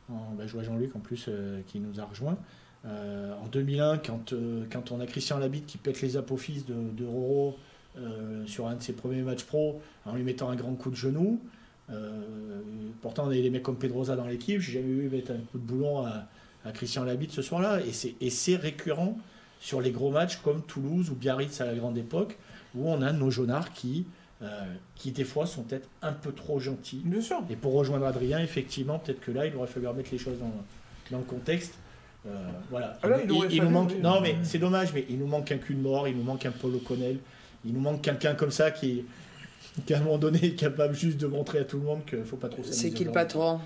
bah, je vois Jean-Luc en plus euh, qui nous a rejoint. Euh, en 2001, quand, euh, quand on a Christian Labitte qui pète les apophyses de, Roro sur un de ses premiers matchs pro en lui mettant un grand coup de genou. pourtant, on avait des mecs comme Pedroza dans l'équipe. J'ai jamais vu mettre un coup de boulon à, à Christian Labitte ce soir-là. Et c'est récurrent sur les gros matchs comme Toulouse ou Biarritz à la grande époque, où on a nos jaunards qui, euh, qui des fois sont peut-être un peu trop gentils. Bien sûr. Et pour rejoindre Adrien, effectivement, peut-être que là, il aurait fallu remettre les choses dans, dans le contexte. Euh, voilà. Ah il, nous manque. Non, mais c'est dommage, mais il nous manque un cul de mort, il nous manque un Paul O'Connell, il nous manque quelqu'un comme ça qui, qui à un moment donné est capable juste de montrer à tout le monde qu'il ne faut pas trop C'est qui le patron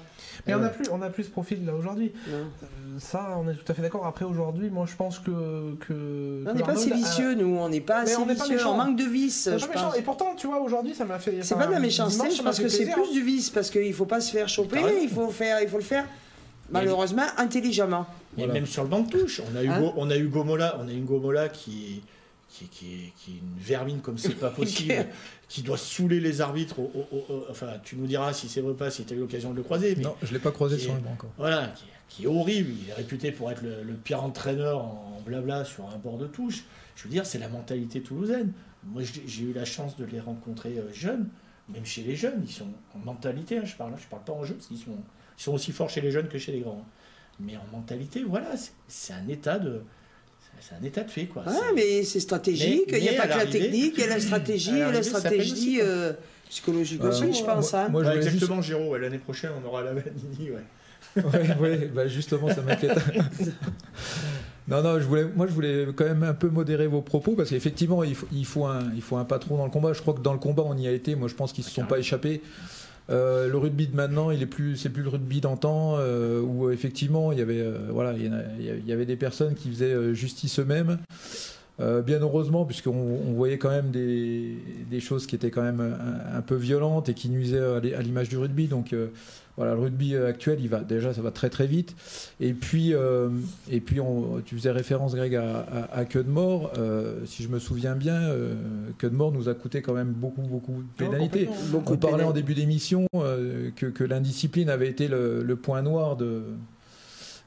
Mais on n'a plus, on a plus ce profil là aujourd'hui. Euh, ça, on est tout à fait d'accord. Après aujourd'hui, moi je pense que. que on n'est pas assez vicieux, nous. On n'est pas assez on vicieux. On manque de vice. Et pourtant, tu vois, aujourd'hui, ça m'a fait. C'est pas de la méchanceté, je pense que c'est plus du vice parce qu'il ne faut pas se faire choper, il faut, faire, il faut le faire malheureusement intelligemment. Et même sur le banc de touche, on a eu, hein on a eu Gomola, on a eu Gomola qui qui, qui, qui, est une vermine comme c'est pas possible, qui doit saouler les arbitres. enfin, tu nous diras si c'est vrai ou pas, si tu as eu l'occasion de le croiser. non, je l'ai pas croisé sur le banc encore. Voilà, qui, est horrible. Il est réputé pour être le, pire entraîneur en blabla sur un bord de touche. Je veux dire, c'est la mentalité toulousaine. Moi, j'ai eu la chance de les rencontrer euh, jeunes, même chez les jeunes, ils sont en mentalité, hein, je parle, je parle pas en jeu, parce qu'ils sont, ils sont aussi forts chez les jeunes que chez les grands. Hein. Mais en mentalité, voilà, c'est un état de c'est un état de fait. Quoi. Ah, mais c'est stratégique, il n'y a pas que la technique, il y a la stratégie, il y a la stratégie euh, psychologique aussi, je pense. Hein. Moi, exactement, Géraud, l'année prochaine, on aura la Vanini. Ouais. ouais, bah justement, ça m'inquiète. non, non, je voulais, moi je voulais quand même un peu modérer vos propos parce qu'effectivement, il faut, il, faut un, il faut un patron dans le combat. Je crois que dans le combat, on y a été. Moi, je pense qu'ils ne se sont pas échappés. Euh, le rugby de maintenant, c'est plus le rugby d'antan euh, où effectivement il y avait, euh, des personnes qui faisaient justice eux-mêmes. bien heureusement, puisqu'on voyait quand même des, choses qui étaient quand même un, peu violentes et qui nuisaient à l'image du rugby. Voilà, le rugby actuel, il va déjà, ça va très très vite. Et puis, euh, et puis on, tu faisais référence, Greg, à, à, de mort. Euh, si je me souviens bien, euh, de mort nous a coûté quand même beaucoup beaucoup de pénalités. on parlait en début d'émission euh, que, que l'indiscipline avait été le, point noir de,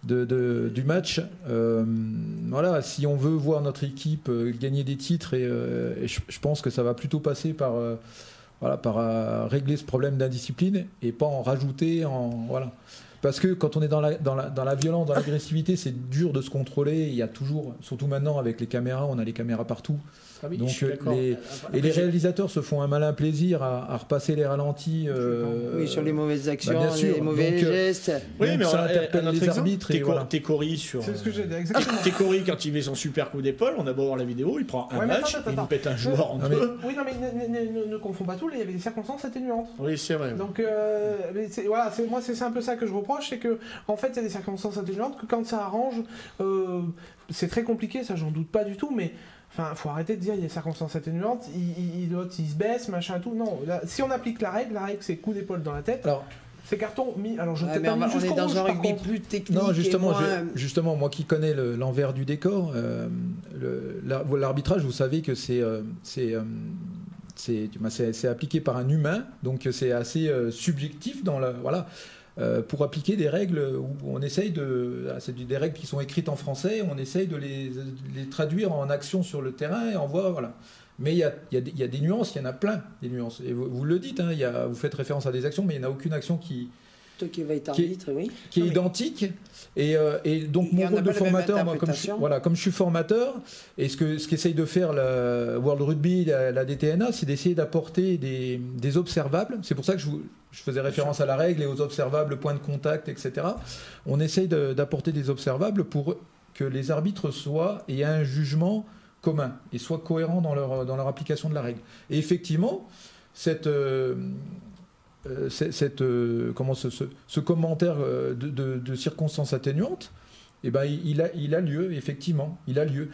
de, du match. voilà, si on veut voir notre équipe gagner des titres, et, je, pense que ça va plutôt passer par voilà, par euh, régler ce problème d'indiscipline et pas en rajouter en voilà. Parce que quand on est dans la, dans la, dans la violence, dans l'agressivité, c'est dur de se contrôler. Il y a toujours, surtout maintenant avec les caméras, on a les caméras partout. Ah Donc, euh, les, et les réalisateurs se font un malin plaisir à, repasser les ralentis. Euh, oui, sur les mauvaises bah, actions, les mauvais euh, gestes. Oui, mais ça interpelle les arbitres. Et voilà. sur. C'est ce que j'ai dit, exactement. Técori, quand il met son super coup d'épaule, on a beau voir la vidéo, il prend un match, il nous pète un joueur en deux. Oui, non, mais ne confond pas tout, il y avait des circonstances atténuantes. Oui, c'est vrai. Donc, voilà, moi, c'est un peu ça que je reproche, c'est que, en fait, il y a des circonstances atténuantes que quand ça arrange, c'est très compliqué, ça, j'en doute pas du tout, mais. Enfin, faut arrêter de dire il y a des circonstances atténuantes, il, il, il, se baisse, machin, tout. Non, si on applique la règle, la règle c'est coup d'épaule dans la tête. Alors, c'est carton mis. Alors je ouais, pas on, est dans un rugby plus technique. Non, justement, justement, moi qui connais l'envers du décor, euh, l'arbitrage, vous savez que c'est euh, euh, c'est appliqué par un humain, donc c'est assez subjectif dans la voilà. Euh, pour appliquer des règles on essaye de. Ah, c'est des règles qui sont écrites en français, on essaye de les, traduire en action sur le terrain et on voit. Voilà. Mais il y a, y, a, des nuances, il y en a plein, des nuances. Et vous, le dites, hein, vous faites référence à des actions, mais il n'y en a aucune action qui, qui va être arbitre, oui. Qui est identique. Et, euh, et donc, mon rôle de formateur, moi, comme, je, voilà, comme je suis formateur, et ce qu'essaye ce qu'essaye de faire la World Rugby, la, DTNA, c'est d'essayer d'apporter des, des, observables. C'est pour ça que je, je, faisais référence à la règle et aux observables, points de contact, etc. On essaye d'apporter des observables pour que les arbitres soient et aient un jugement commun et soient cohérents dans leur, dans leur application de la règle. Et effectivement, cette. Euh, cette, euh, comment ce, commentaire euh, de, circonstances atténuantes, eh ben, il, a, il a lieu, effectivement, il a lieu.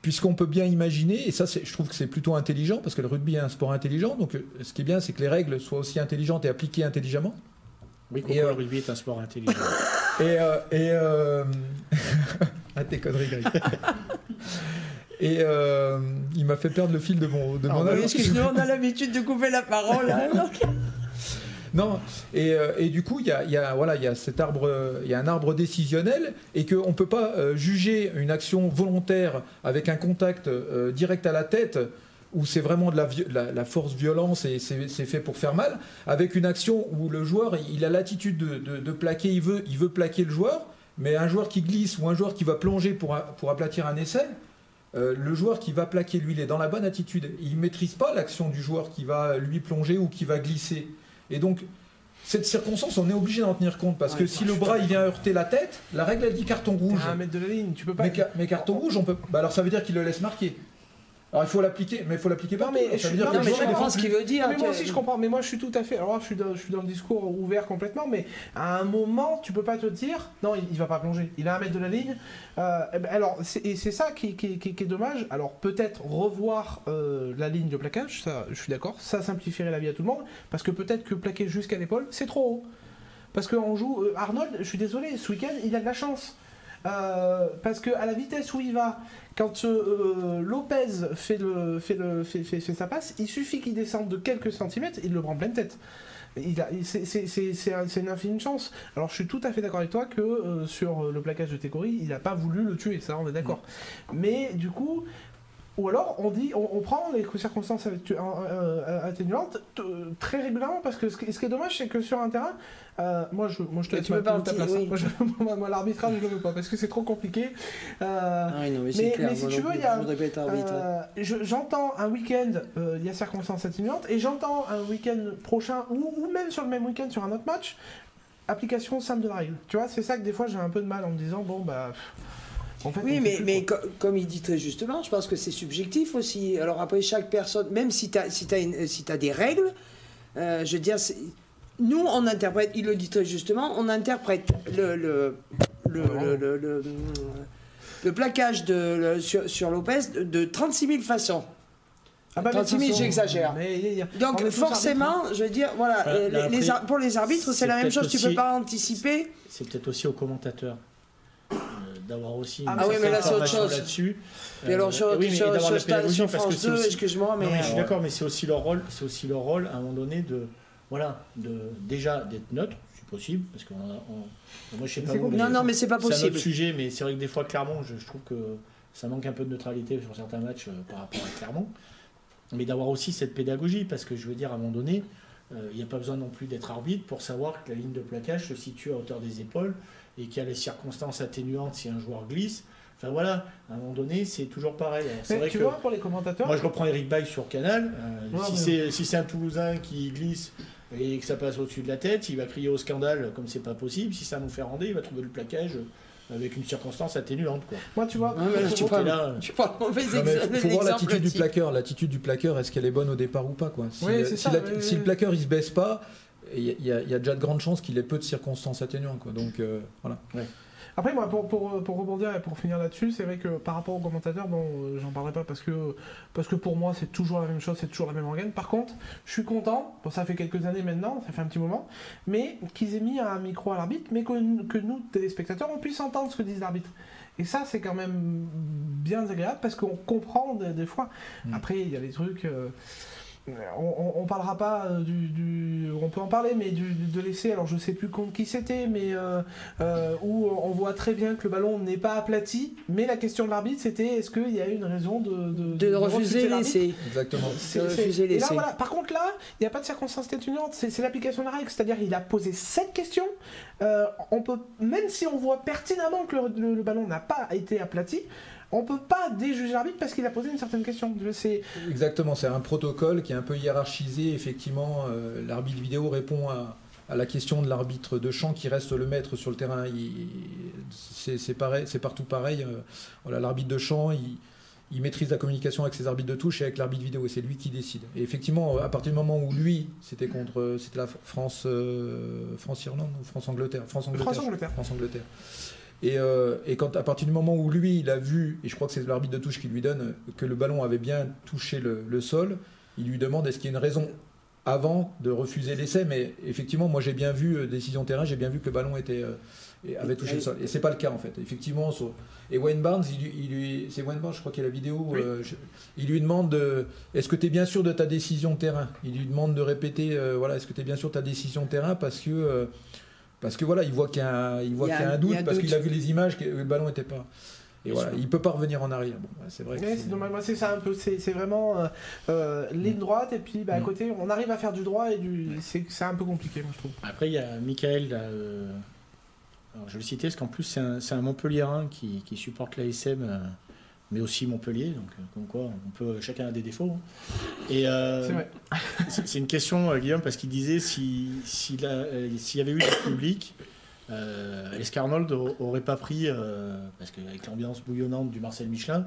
Puisqu'on peut bien imaginer, et ça je trouve que c'est plutôt intelligent, parce que le rugby est un sport intelligent, donc ce qui est bien, c'est que les règles soient aussi intelligentes et appliquées intelligemment. Oui, et, le rugby est un sport intelligent? et... et ah, tes conneries, Greg. Et il m'a fait perdre le fil de mon, de mon Excuse-nous, on a l'habitude de couper la parole. Hein, non, et, euh, et, du coup, il y a, y a, cet arbre, il y a un arbre décisionnel et qu'on ne peut pas euh, juger une action volontaire avec un contact euh, direct à la tête où c'est vraiment de la, la, force violence et c'est fait pour faire mal, avec une action où le joueur il a l'attitude de, de, plaquer, il veut, il veut plaquer le joueur, mais un joueur qui glisse ou un joueur qui va plonger pour, pour aplatir un essai, le joueur qui va plaquer, lui, il est dans la bonne attitude. Il ne maîtrise pas l'action du joueur qui va lui plonger ou qui va glisser. Et donc, cette circonstance, on est obligé d'en tenir compte parce que si le bras il vient heurter la tête, la règle elle dit carton rouge. un mètre de la ligne, tu peux pas. Mais, carton rouge, on peut. Bah alors ça veut dire qu'il le laisse marquer. Alors il faut l'appliquer, mais il faut l'appliquer pas. Mais dire non, mais je comprends ce qu'il veut dire. Mais moi aussi je comprends, mais moi je suis tout à fait. Alors je suis dans, je suis dans le discours ouvert complètement, mais à un moment tu peux pas te dire non, il, va pas plonger. Il a un mètre de la ligne. Euh, eh ben, alors et c'est ça qui, qui, qui, est dommage. Alors peut-être revoir euh, la ligne de plaquage, ça je suis d'accord. Ça simplifierait la vie à tout le monde, parce que peut-être que plaquer jusqu'à l'épaule c'est trop haut. Parce qu'on joue euh, Arnold, je suis désolé, ce week-end il a de la chance. parce que à la vitesse où il va, quand euh, Lopez fait, le, fait, le, fait, fait, sa passe, il suffit qu'il descende de quelques centimètres, il le prend pleine tête. C'est une infinie chance. Alors je suis tout à fait d'accord avec toi que euh, sur le plaquage de Tegori, il n'a pas voulu le tuer, ça on est d'accord. Mm. Mais du coup, ou alors on dit, on, prend les circonstances euh, atténuantes très régulièrement parce que ce qui est dommage c'est que sur un terrain, euh, moi, je, moi, je te laisse ma, ta place. Hein. Moi, l'arbitrage, je ne le veux pas parce que c'est trop compliqué. Euh, ah mais, mais, si tu veux, il y a. Euh, j'entends un week-end, il y a circonstances atténuantes, et j'entends un week-end prochain, ou, ou, même sur le même week-end, sur un autre match, application simple de la règle. Tu vois, c'est ça que des fois j'ai un peu de mal en me disant, bon, bah. En fait, oui, mais, mais comme il dit très justement, je pense que c'est subjectif aussi. Alors après, chaque personne, même si tu as, si as, si as des règles, je veux dire, nous, on interprète, il le dit très justement, on interprète le, le, le, le plaquage de, sur, Lopez de, 36 000 façons. Ah bah 36 000, j'exagère. Donc forcément, je veux dire, voilà, euh, les, pour les arbitres, c'est la même chose. Tu peux pas anticiper. C'est peut-être aussi aux commentateurs euh, d'avoir aussi ah, oui, mais là c'est autre chose là-dessus. Et alors sur, oui, sur, sur, sur France 2, excuse-moi, mais je suis d'accord, mais c'est aussi leur rôle, c'est aussi leur rôle à un moment donné de voilà, de déjà d'être neutre, c'est possible, parce que moi je sais pas. non, non, mais c'est pas possible. C'est un autre sujet, mais c'est vrai que des fois Clermont, je, trouve que ça manque un peu de neutralité sur certains matchs euh, par rapport à Clermont, mais d'avoir aussi cette pédagogie, parce que je veux dire à un moment donné, euh, il n'y a pas besoin non plus d'être arbitre pour savoir que la ligne de plaquage se situe à hauteur des épaules et qu'il y a les circonstances atténuantes si un joueur glisse. Enfin voilà, à un moment donné, c'est toujours pareil. C'est vrai tu que vois, pour les commentateurs. Moi, je reprends Eric Bay sur Canal. Euh, si c'est un Toulousain qui glisse et que ça passe au-dessus de la tête, il va crier au scandale comme c'est pas possible. Si ça nous fait rendre, il va trouver le plaquage avec une circonstance atténuante. Quoi. Moi, tu vois, tu, parles, là, tu parles mauvais Il faut voir l'attitude du plaqueur. L'attitude du plaqueur, est-ce qu'elle est bonne au départ ou pas quoi? Si, oui, si, ça, si le plaqueur il se baisse pas, il y, y, a déjà de grandes chances qu'il ait peu de circonstances atténuantes. Quoi. Donc euh, voilà. Ouais. Après, moi, pour, pour, pour, rebondir et pour finir là-dessus, c'est vrai que par rapport aux commentateurs, bon, euh, j'en parlerai pas parce que, parce que pour moi, c'est toujours la même chose, c'est toujours la même organe. Par contre, je suis content, bon, ça fait quelques années maintenant, ça fait un petit moment, mais qu'ils aient mis un micro à l'arbitre, mais que, que nous, téléspectateurs, on puisse entendre ce que disent l'arbitre. Et ça, c'est quand même bien agréable parce qu'on comprend des, fois. Mm. Après, il y a des trucs. Euh, on, on, parlera pas euh, du, on peut en parler mais du, de l'essai alors je sais plus contre qui c'était mais euh, euh, où on voit très bien que le ballon n'est pas aplati mais la question de l'arbitre c'était est-ce qu'il y a une raison de, de, refuser, l'essai exactement et là, voilà. par contre là il n'y a pas de circonstance atténuante c'est l'application de la règle c'est-à-dire il a posé cette question on peut même si on voit pertinemment que le ballon n'a pas été aplati on peut pas déjuger l'arbitre parce qu'il a posé une certaine question. Exactement, c'est un protocole qui est un peu hiérarchisé. Effectivement, euh, l'arbitre vidéo répond à, la question de l'arbitre de champ qui reste le maître sur le terrain. C'est pareil, c'est partout pareil. Euh, voilà, l'arbitre de champ, il, maîtrise la communication avec ses arbitres de touche et avec l'arbitre vidéo, et c'est lui qui décide. Et effectivement, à partir du moment où lui, c'était contre, c'était la France, euh, France Irlande ou France Angleterre, France Angleterre, France Angleterre. Euh, et, quand à partir du moment où lui, il a vu, et je crois que c'est l'arbitre de touche qui lui donne, que le ballon avait bien touché le, sol, il lui demande est-ce qu'il y a une raison avant de refuser l'essai. Mais effectivement, moi j'ai bien vu, euh, décision terrain, j'ai bien vu que le ballon était, euh, avait touché le sol. Et c'est pas le cas en fait. Effectivement, et Wayne Barnes, il, lui, c'est Wayne Barnes, je crois qu'il y a la vidéo, il lui demande est-ce que tu es bien sûr de ta décision terrain? Il lui demande de répéter voilà, est-ce que tu es bien sûr de ta décision terrain parce que parce que voilà, il voit qu'il y, a un doute, parce qu'il a vu les images, que le ballon n'était pas. Et voilà, il peut pas revenir en arrière. Bon, c'est vrai. c'est ça un peu. C'est vraiment euh, euh, ligne droite et puis bah, à mm. côté, on arrive à faire du droit et du. C'est un peu compliqué, moi je trouve. Après, il y a Michael. Euh, je vais le citer parce qu'en plus c'est un, un Montpellierin qui, qui supporte l'ASM mais aussi Montpellier, donc euh, comme quoi on peut chacun a des défauts. Hein. Et euh, c'est une question, euh, Guillaume, parce qu'il disait si s'il y avait eu du public, est-ce qu'Arnold aurait pas pris, parce qu'avec l'ambiance bouillonnante du Marcel Michelin,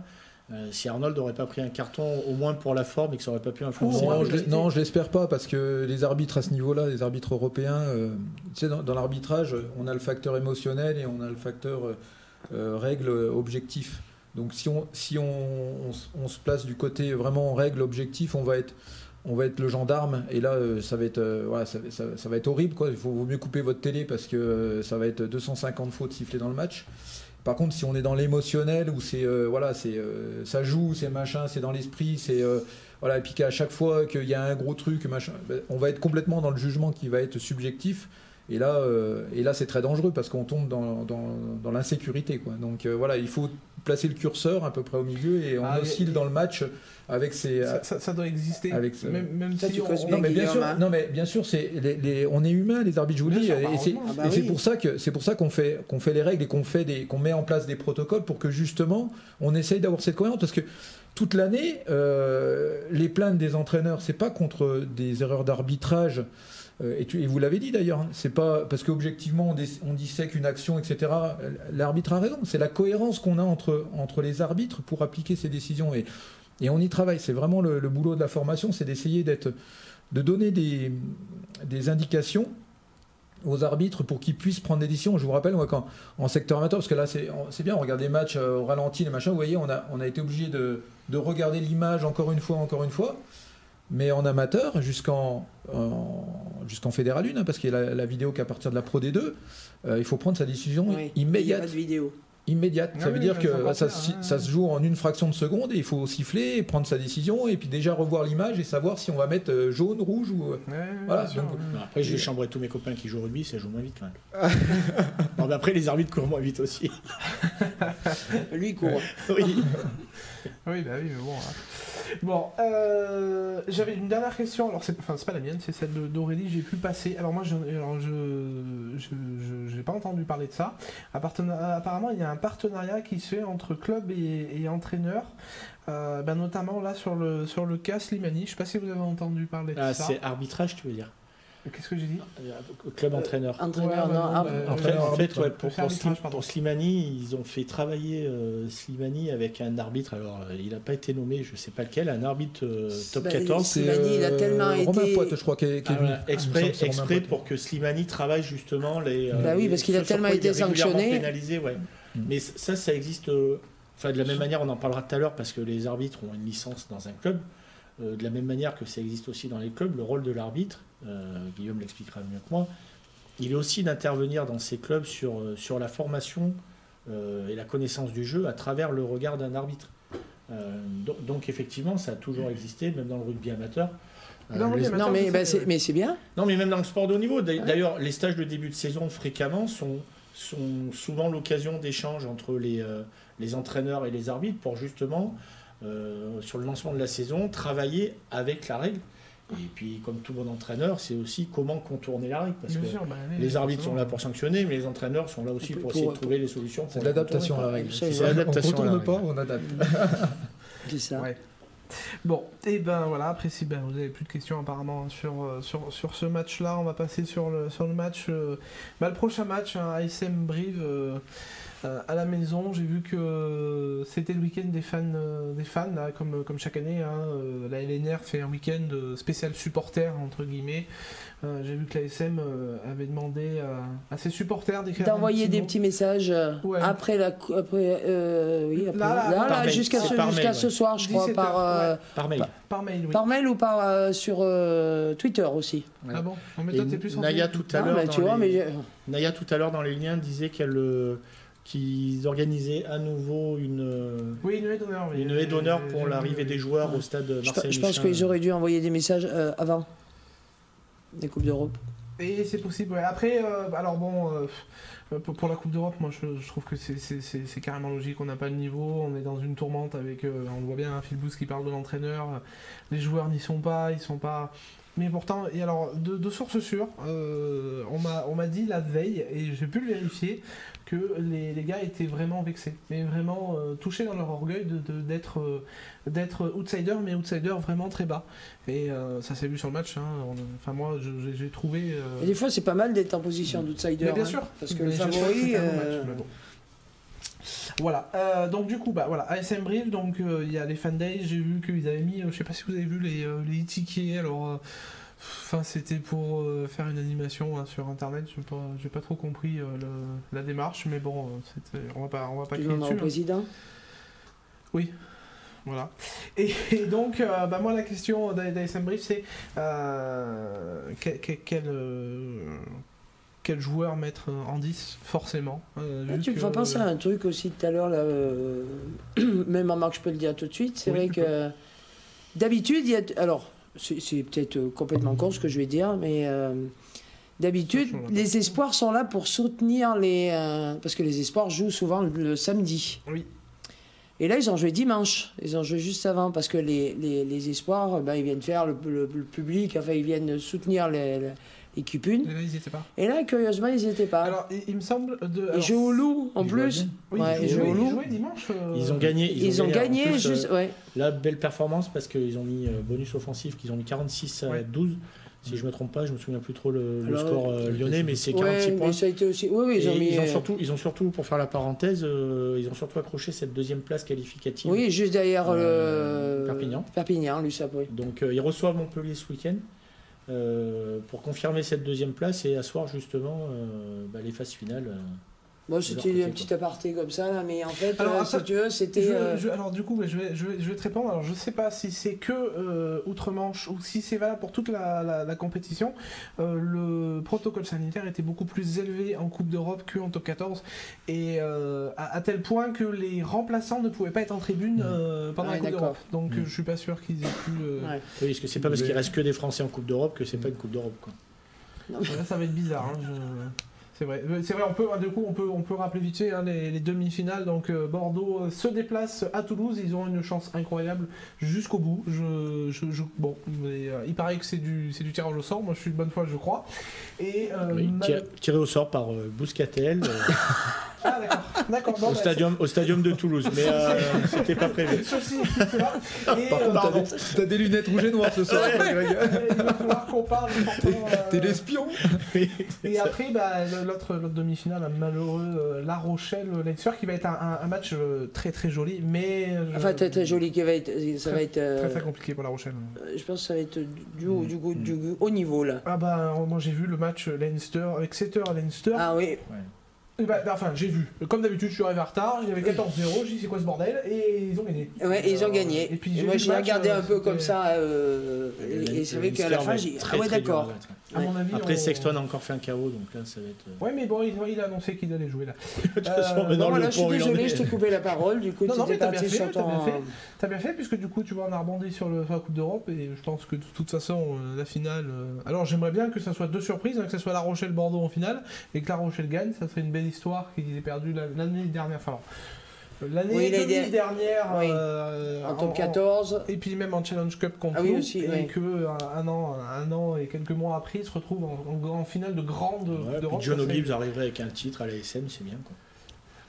si Arnold n'aurait pas pris un carton au moins pour la forme et que ça aurait pas pu influencer. Non, je, l'espère pas parce que les arbitres à ce niveau-là, les arbitres européens, tu sais, dans, l'arbitrage, on a le facteur émotionnel et on a le facteur règle objectif. Donc si on, si on, se place du côté vraiment règle objectif, on va être on va être le gendarme et là euh, ça va être euh, voilà, ça, va être horrible quoi. Il vaut mieux couper votre télé parce que euh, ça va être 250 fautes sifflées dans le match. Par contre, si on est dans l'émotionnel où c'est voilà, c'est ça joue, c'est machin, c'est dans l'esprit, c'est voilà, et puis qu'à chaque fois qu'il y a un gros truc, machin, ben, on va être complètement dans le jugement qui va être subjectif. Et là, et là c'est très dangereux parce qu'on tombe dans, dans, dans l'insécurité. Quoi. Donc voilà, il faut placer le curseur à peu près au milieu et on ah, oscille dans le match avec ces. Ça, doit exister. Avec même, si on... non, mais bien sûr, non mais bien sûr, c'est les, on est humain, les arbitres, je vous le dis, et bah c'est pour ça que c'est pour ça qu'on fait qu'on fait les règles et qu'on fait des qu'on met en place des protocoles pour que justement on essaye d'avoir cette cohérence parce que toute l'année, euh, les plaintes des entraîneurs, c'est pas contre des erreurs d'arbitrage. Euh, et, vous l'avez dit d'ailleurs, hein, c'est pas parce qu'objectivement on, on dissèque une action, etc. L'arbitre a raison. C'est la cohérence qu'on a entre, les arbitres pour appliquer ces décisions. Et, on y travaille. C'est vraiment le, boulot de la formation, c'est d'essayer d'être, de donner des, indications aux arbitres pour qu'ils puissent prendre des décisions. Je vous rappelle, moi, quand en secteur amateur, parce que là, c'est bien, on regarde des matchs euh, au ralenti, les machins, vous voyez, on a, on a été obligé de regarder l'image encore une fois, encore une fois. Mais en amateur, jusqu'en jusqu'en Fédéral 1, hein, parce qu'il y a la, vidéo qu'à partir de la Pro D2, euh, il faut prendre sa décision immédiate. Il n'y a pas de vidéo immédiate. ça ah veut dire que ça, se joue en une fraction de seconde et il faut siffler, et prendre sa décision et puis déjà revoir l'image et savoir si on va mettre euh, jaune, rouge ou. Euh, voilà. après, je vais chambrer tous mes copains qui jouent au rugby, ça joue moins vite quand même. mais après, les arbitres courent moins vite aussi. Lui, il court. oui. oui, bah oui, mais bon. Hein. Bon, euh, j'avais une dernière question. Alors, c'est enfin, pas la mienne, c'est celle d'Aurélie. J'ai pu passer. Alors, moi, je n'ai pas entendu parler de ça. Apparemment, il y a un partenariat qui se fait entre club et, et entraîneur. Euh, ben, notamment là sur le, sur le cas Slimani. Je sais pas si vous avez entendu parler de ah, ça. C'est arbitrage, tu veux dire? Qu'est-ce que j'ai dit euh, Club entraîneur. entraîneur, non. Bah, en fait, pour, Slimani, ils ont fait travailler euh, Slimani avec un arbitre. Alors, euh, il n'a pas été nommé, je ne sais pas lequel, un arbitre top 14. Bah, Slimani, il a tellement été. Romain Poit, je crois, qui est, ah, exprès, exprès pour que Slimani travaille justement les. bah oui, parce qu'il a tellement été sanctionné. Pénalisé, ouais. Mm. Mais ça, ça existe. Enfin, de la même manière, on en parlera tout à l'heure parce que les arbitres ont une licence dans un club. De la même manière que ça existe aussi dans les clubs, le rôle de l'arbitre, euh, Guillaume l'expliquera mieux que moi, il est aussi d'intervenir dans ces clubs sur, euh, sur la formation euh, et la connaissance du jeu à travers le regard d'un arbitre. donc, effectivement, ça a toujours existé, même dans le rugby amateur. non, mais, bah, mais c'est bien. Non, mais même dans le sport de haut niveau. D'ailleurs, les stages de début de saison, fréquemment, sont, sont souvent l'occasion d'échanges entre les, les entraîneurs et les arbitres pour justement, sur le lancement de la saison, travailler avec la règle. Et puis, comme tout bon entraîneur, c'est aussi comment contourner la règle. Parce que bah, les arbitres sont là pour sanctionner, mais les entraîneurs sont là aussi pour, essayer de trouver les solutions. C'est l'adaptation à la règle. C'est l'adaptation on ne pas, on adapte. c'est ça. Bon, et ben voilà, après si ben, vous n'avez plus de questions apparemment sur, euh, sur, sur ce match-là, on va passer sur le, sur le match. Euh, bah, le prochain match, un ASM Brive. Euh, euh, à la maison. J'ai vu que c'était le week-end des fans, euh, des fans comme, comme chaque année. Hein. Euh, la LNR fait un week-end spécial supporter, entre guillemets. J'ai vu que la SM avait demandé à, ses supporters d'écrire d'envoyer des petits messages après la après, oui, après jusqu'à ce, jusqu'à ce soir je crois par, par mail par, mail oui. par mail ou par sur Twitter aussi ah bon? Plus Naya tout à l'heure Naya tout à l'heure dans les liens disait qu'elle qu'ils organisaient à nouveau une, oui, une haie d'honneur, une haie d'honneur pour l'arrivée des joueurs au stade Marseille. Je, pense qu'ils auraient dû envoyer des messages euh, avant des Coupes d'Europe. Et c'est possible. Après, euh, alors bon, euh, pour, la Coupe d'Europe, moi je, trouve que c'est carrément logique. On n'a pas le niveau, on est dans une tourmente avec, on voit bien un Phil qui parle de l'entraîneur. Les joueurs n'y sont pas, ils sont pas. Mais pourtant, et alors, de, de sources sûres, on m'a dit la veille, et j'ai pu le vérifier, que les, les, gars étaient vraiment vexés, mais vraiment euh, touchés dans leur orgueil d'être de, de, d'être outsider, mais outsider vraiment très bas. Et euh, ça s'est vu sur le match. Hein. enfin, moi, j'ai trouvé. Euh, Et des fois, c'est pas mal d'être en position d'outsider. Bien hein, sûr. Parce que le favori. Voilà, donc du coup, bah voilà, ASM Brief, donc il y a les fan days, j'ai vu qu'ils avaient mis, je sais pas si vous avez vu les, les tickets, alors Enfin, c'était pour euh, faire une animation hein, sur internet. Je n'ai pas, pas, trop compris euh, la démarche, mais bon, euh, on va pas, on va pas crier dessus. Hein. président? Oui. Voilà. Et, donc, bah moi, la question d'ASM Brief, c'est quel, quel, joueur mettre en 10, forcément ah, Tu me fais penser à un truc aussi tout à l'heure, là, même en marque, je peux le dire tout de suite. C'est vrai que d'habitude, il y a. Alors, c'est peut-être euh, complètement con ce que je vais dire, mais euh, d'habitude, les espoirs sont là pour soutenir les. Euh, parce que les espoirs jouent souvent le, samedi. Oui. Et là, ils ont joué dimanche. Ils ont joué juste avant parce que les, les, les espoirs, ben, ils viennent faire le, le, public, enfin, ils viennent soutenir les, l'équipe 1. Et là, ils n'y étaient pas. Et là, curieusement, ils n'y étaient pas. Alors, il, me semble. De, ils jouent au loup en plus. Oui, ils, jouaient, au loup. ils dimanche. Ont gagné. Ils, ont, gagné, juste. ouais. La belle performance parce qu'ils ont mis bonus offensif, qu'ils ont mis 46 à 12. Si je ne me trompe pas, je me souviens plus trop le, score euh, lyonnais, mais c'est 46 points. Mais ça a été aussi... Oui, oui, ils, ont mis, ils, ont surtout, ils ont surtout, pour faire la parenthèse, euh, ils ont surtout accroché cette deuxième place qualificative. Oui, juste derrière euh, Perpignan. Perpignan, Lussap, oui. Donc ils reçoivent Montpellier ce week-end. Pour confirmer cette deuxième place et asseoir justement bah, les phases finales. Moi, c'était un petit aparté comme ça, là, mais en fait, alors, euh, si tu veux, c'était. Euh, alors, du coup, je vais, je, vais, je vais te répondre. Alors, je sais pas si c'est que euh, Outre-Manche ou si c'est valable pour toute la, la, compétition. le protocole sanitaire était beaucoup plus élevé en Coupe d'Europe qu'en top 14. Et à, tel point que les remplaçants ne pouvaient pas être en tribune mmh. pendant la Coupe d'Europe. Donc, mmh. je suis pas sûr qu'ils aient pu. Ouais. Oui, parce que c'est pas parce qu'il reste que des Français en Coupe d'Europe que c'est pas une Coupe d'Europe. Quoi. Non. Là, ça va être bizarre. Hein, c'est vrai, euh, c'est vrai. On peut, du coup, on peut, on peut rappeler vite fait hein, les, demi-finales. Donc euh, Bordeaux euh, se déplace à Toulouse. Ils ont une chance incroyable jusqu'au bout. Je, je, bon, il paraît que c'est du, c'est du tirage au sort. Moi, je suis de bonne foi, je crois. Et tiré au sort par Bouscatel. Ah d'accord, au, bah, stadium, au stadium de Toulouse, mais euh, c'était pas prévu. Ceci, Par contre, euh, t'as des, lunettes rouges et noires ce soir. il va falloir qu'on parle. T'es euh, l'espion. et après, bah, l'autre demi-finale, malheureux La Rochelle, Leinster, qui va être un, match très très joli, mais. Enfin, très très joli, qui va être, ça très, va être. Très très compliqué pour La Rochelle. Je pense que ça va être du, haut, du, du, du haut niveau là. Ah bah, moi j'ai vu le match Leinster, Exeter Leinster. Ah oui. Bah, bah, enfin, j'ai vu. Comme d'habitude, je suis arrivé en retard, il y avait 14-0, j'ai dit c'est quoi ce bordel Et ils ont gagné. Ouais, ils ont gagné. Et, puis, moi, j'ai regardé un peu comme ça, euh, et, c'est vrai qu'à la fin, j'ai Ah ouais, d'accord. Après, Sexton a encore fait un KO, donc là, ça va être. Euh, ouais, mais bon, il, a annoncé qu'il allait jouer là. de toute façon, euh, voilà, je suis désolé, je t'ai coupé la parole, du coup, tu t'es bien fait, sur ton. T'as bien fait, puisque du coup, tu vois, on a rebondi sur, le, la Coupe d'Europe, et je pense que de toute façon, la finale. Alors, j'aimerais bien que ça soit deux surprises, hein, que ce soit La Rochelle-Bordeaux en finale, et que La Rochelle gagne, ça serait une belle histoire qui perdu l'année dernière. Enfin, L'année dernière, euh, en top 14. et puis même en Challenge Cup contre ah oui, aussi, et que un, an, un an et quelques mois après, il se retrouve en, finale de grande. Ouais, John O'Gibbs arriverait avec un titre à la SM, c'est bien quoi.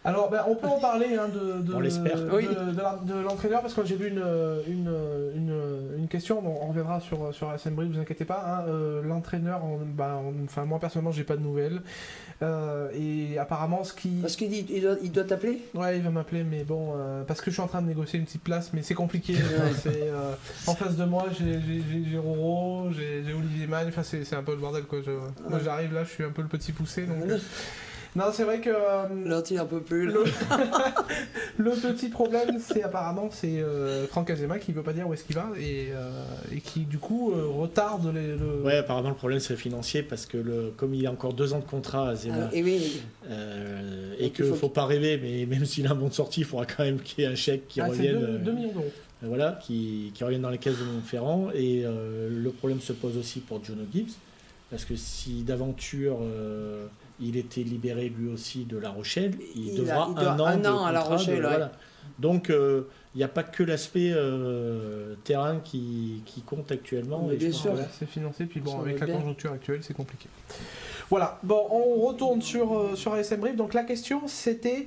Alors, ben, on peut en parler hein, de, de, de, l'entraîneur parce que j'ai vu une, une, une, question, on reviendra sur, sur la ne vous inquiétez pas. Hein, euh, l'entraîneur, ben, enfin, moi personnellement, j'ai pas de nouvelles. Euh, et apparemment, ce qui. Parce qu'il dit il doit, t'appeler? Ouais, il va m'appeler, mais bon, euh, parce que je suis en train de négocier une petite place, mais c'est compliqué. en face de moi, j'ai Roro, j'ai Olivier Magne, enfin, c'est un peu le bordel quoi. Moi, j'arrive là, je suis un peu le petit poussé, donc. Non, c'est vrai que. Euh, un peu plus. Le... petit problème, c'est apparemment c'est euh, Franck Azema qui veut pas dire où est-ce qu'il va et, euh, et, qui du coup euh, retarde les, le. Ouais, apparemment le problème c'est financier parce que le, comme il a encore deux ans de contrat Azema. Ah, et oui. et qu'il faut... faut pas rêver, mais même s'il a un bon de sortie, il faudra quand même qu'il y ait un chèque qui ah, revienne. 2 millions d'euros. Voilà, qui, qui revienne dans les caisses de Montferrand. Et le problème se pose aussi pour Jono Gibbs parce que si d'aventure il était libéré lui aussi de La Rochelle. Il, devra un, an, à La Rochelle. Donc euh, il n'y a pas que l'aspect euh, terrain qui, compte actuellement. bien sûr, c'est financé. Puis bon, avec la conjoncture actuelle, c'est compliqué. Voilà, bon, on retourne sur, euh, sur ASM Brief. Donc la question c'était